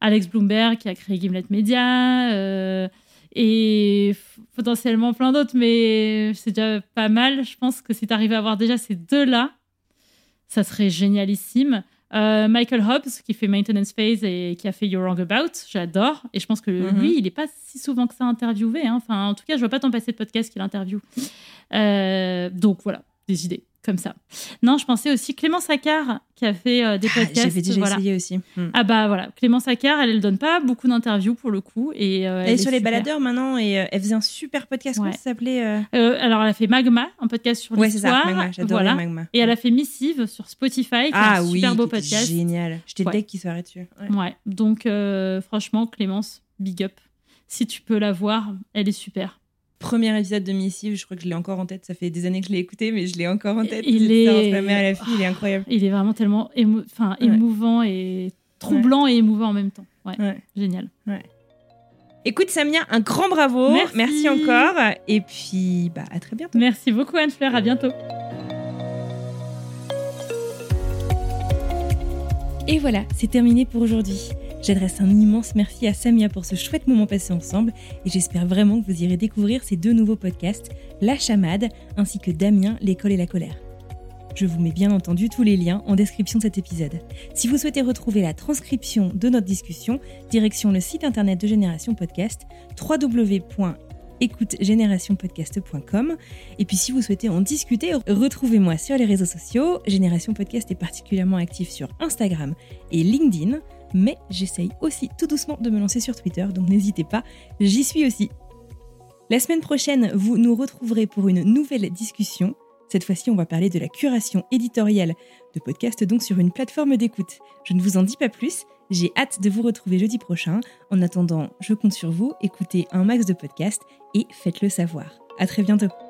Alex Bloomberg, qui a créé Gimlet Media, euh, et potentiellement plein d'autres, mais c'est déjà pas mal. Je pense que si tu arrives à avoir déjà ces deux-là, ça serait génialissime. Euh, Michael Hobbs, qui fait Maintenance Phase et qui a fait You're Wrong About, j'adore. Et je pense que Mhm. lui, il n'est pas si souvent que ça interviewé. hein. Enfin, en tout cas, je vois pas tant passer de podcasts qu'il interview. Euh, donc voilà, des idées comme ça. Non, je pensais aussi Clément Saccard, qui a fait euh, des Ah, podcasts. J'avais déjà voilà. essayé aussi. Hmm. Ah bah voilà, Clément Saccard, elle, elle donne pas beaucoup d'interviews pour le coup. Et, euh, Elle est sur les super. baladeurs maintenant et euh, elle faisait un super podcast. Comment Ouais. ça s'appelait alors, elle a fait Magma, un podcast sur Ouais, c'est ça. l'histoire. Magma. Voilà. Magma. Et elle a fait Missive sur Spotify, qui Ah est un oui, super beau podcast. génial. J'étais Ouais. le deck qui serait dessus. Ouais. Ouais, donc franchement, Clémence, big up. Si tu peux la voir, elle est super. Premier épisode de Missive, je crois que je l'ai encore en tête. Ça fait des années que je l'ai écouté, mais je l'ai encore en tête. Il est- entre la mère et la fille, il est incroyable. Il est vraiment tellement émo- enfin, Ouais. émouvant et troublant et émouvant en même temps. Ouais, Ouais. génial. Écoute Samia, un grand bravo. Merci. encore. Et puis, bah, à très bientôt. Merci beaucoup Anne-Fleur, à bientôt. Et voilà, c'est terminé pour aujourd'hui. J'adresse un immense merci à Samia pour ce chouette moment passé ensemble et j'espère vraiment que vous irez découvrir ces deux nouveaux podcasts, La Chamade ainsi que Damien, l'école et la colère. Je vous mets bien entendu tous les liens en description de cet épisode. Si vous souhaitez retrouver la transcription de notre discussion, direction le site internet de Génération Podcast, www.écoutegénérationpodcast.com. Et puis si vous souhaitez en discuter, retrouvez-moi sur les réseaux sociaux. Génération Podcast est particulièrement actif sur Instagram et LinkedIn, mais j'essaye aussi tout doucement de me lancer sur Twitter, donc n'hésitez pas, j'y suis aussi. La semaine prochaine, vous nous retrouverez pour une nouvelle discussion. Cette fois-ci, on va parler de la curation éditoriale de podcasts donc sur une plateforme d'écoute. Je ne vous en dis pas plus, j'ai hâte de vous retrouver jeudi prochain. En attendant, je compte sur vous, écoutez un max de podcasts et faites-le savoir. À très bientôt.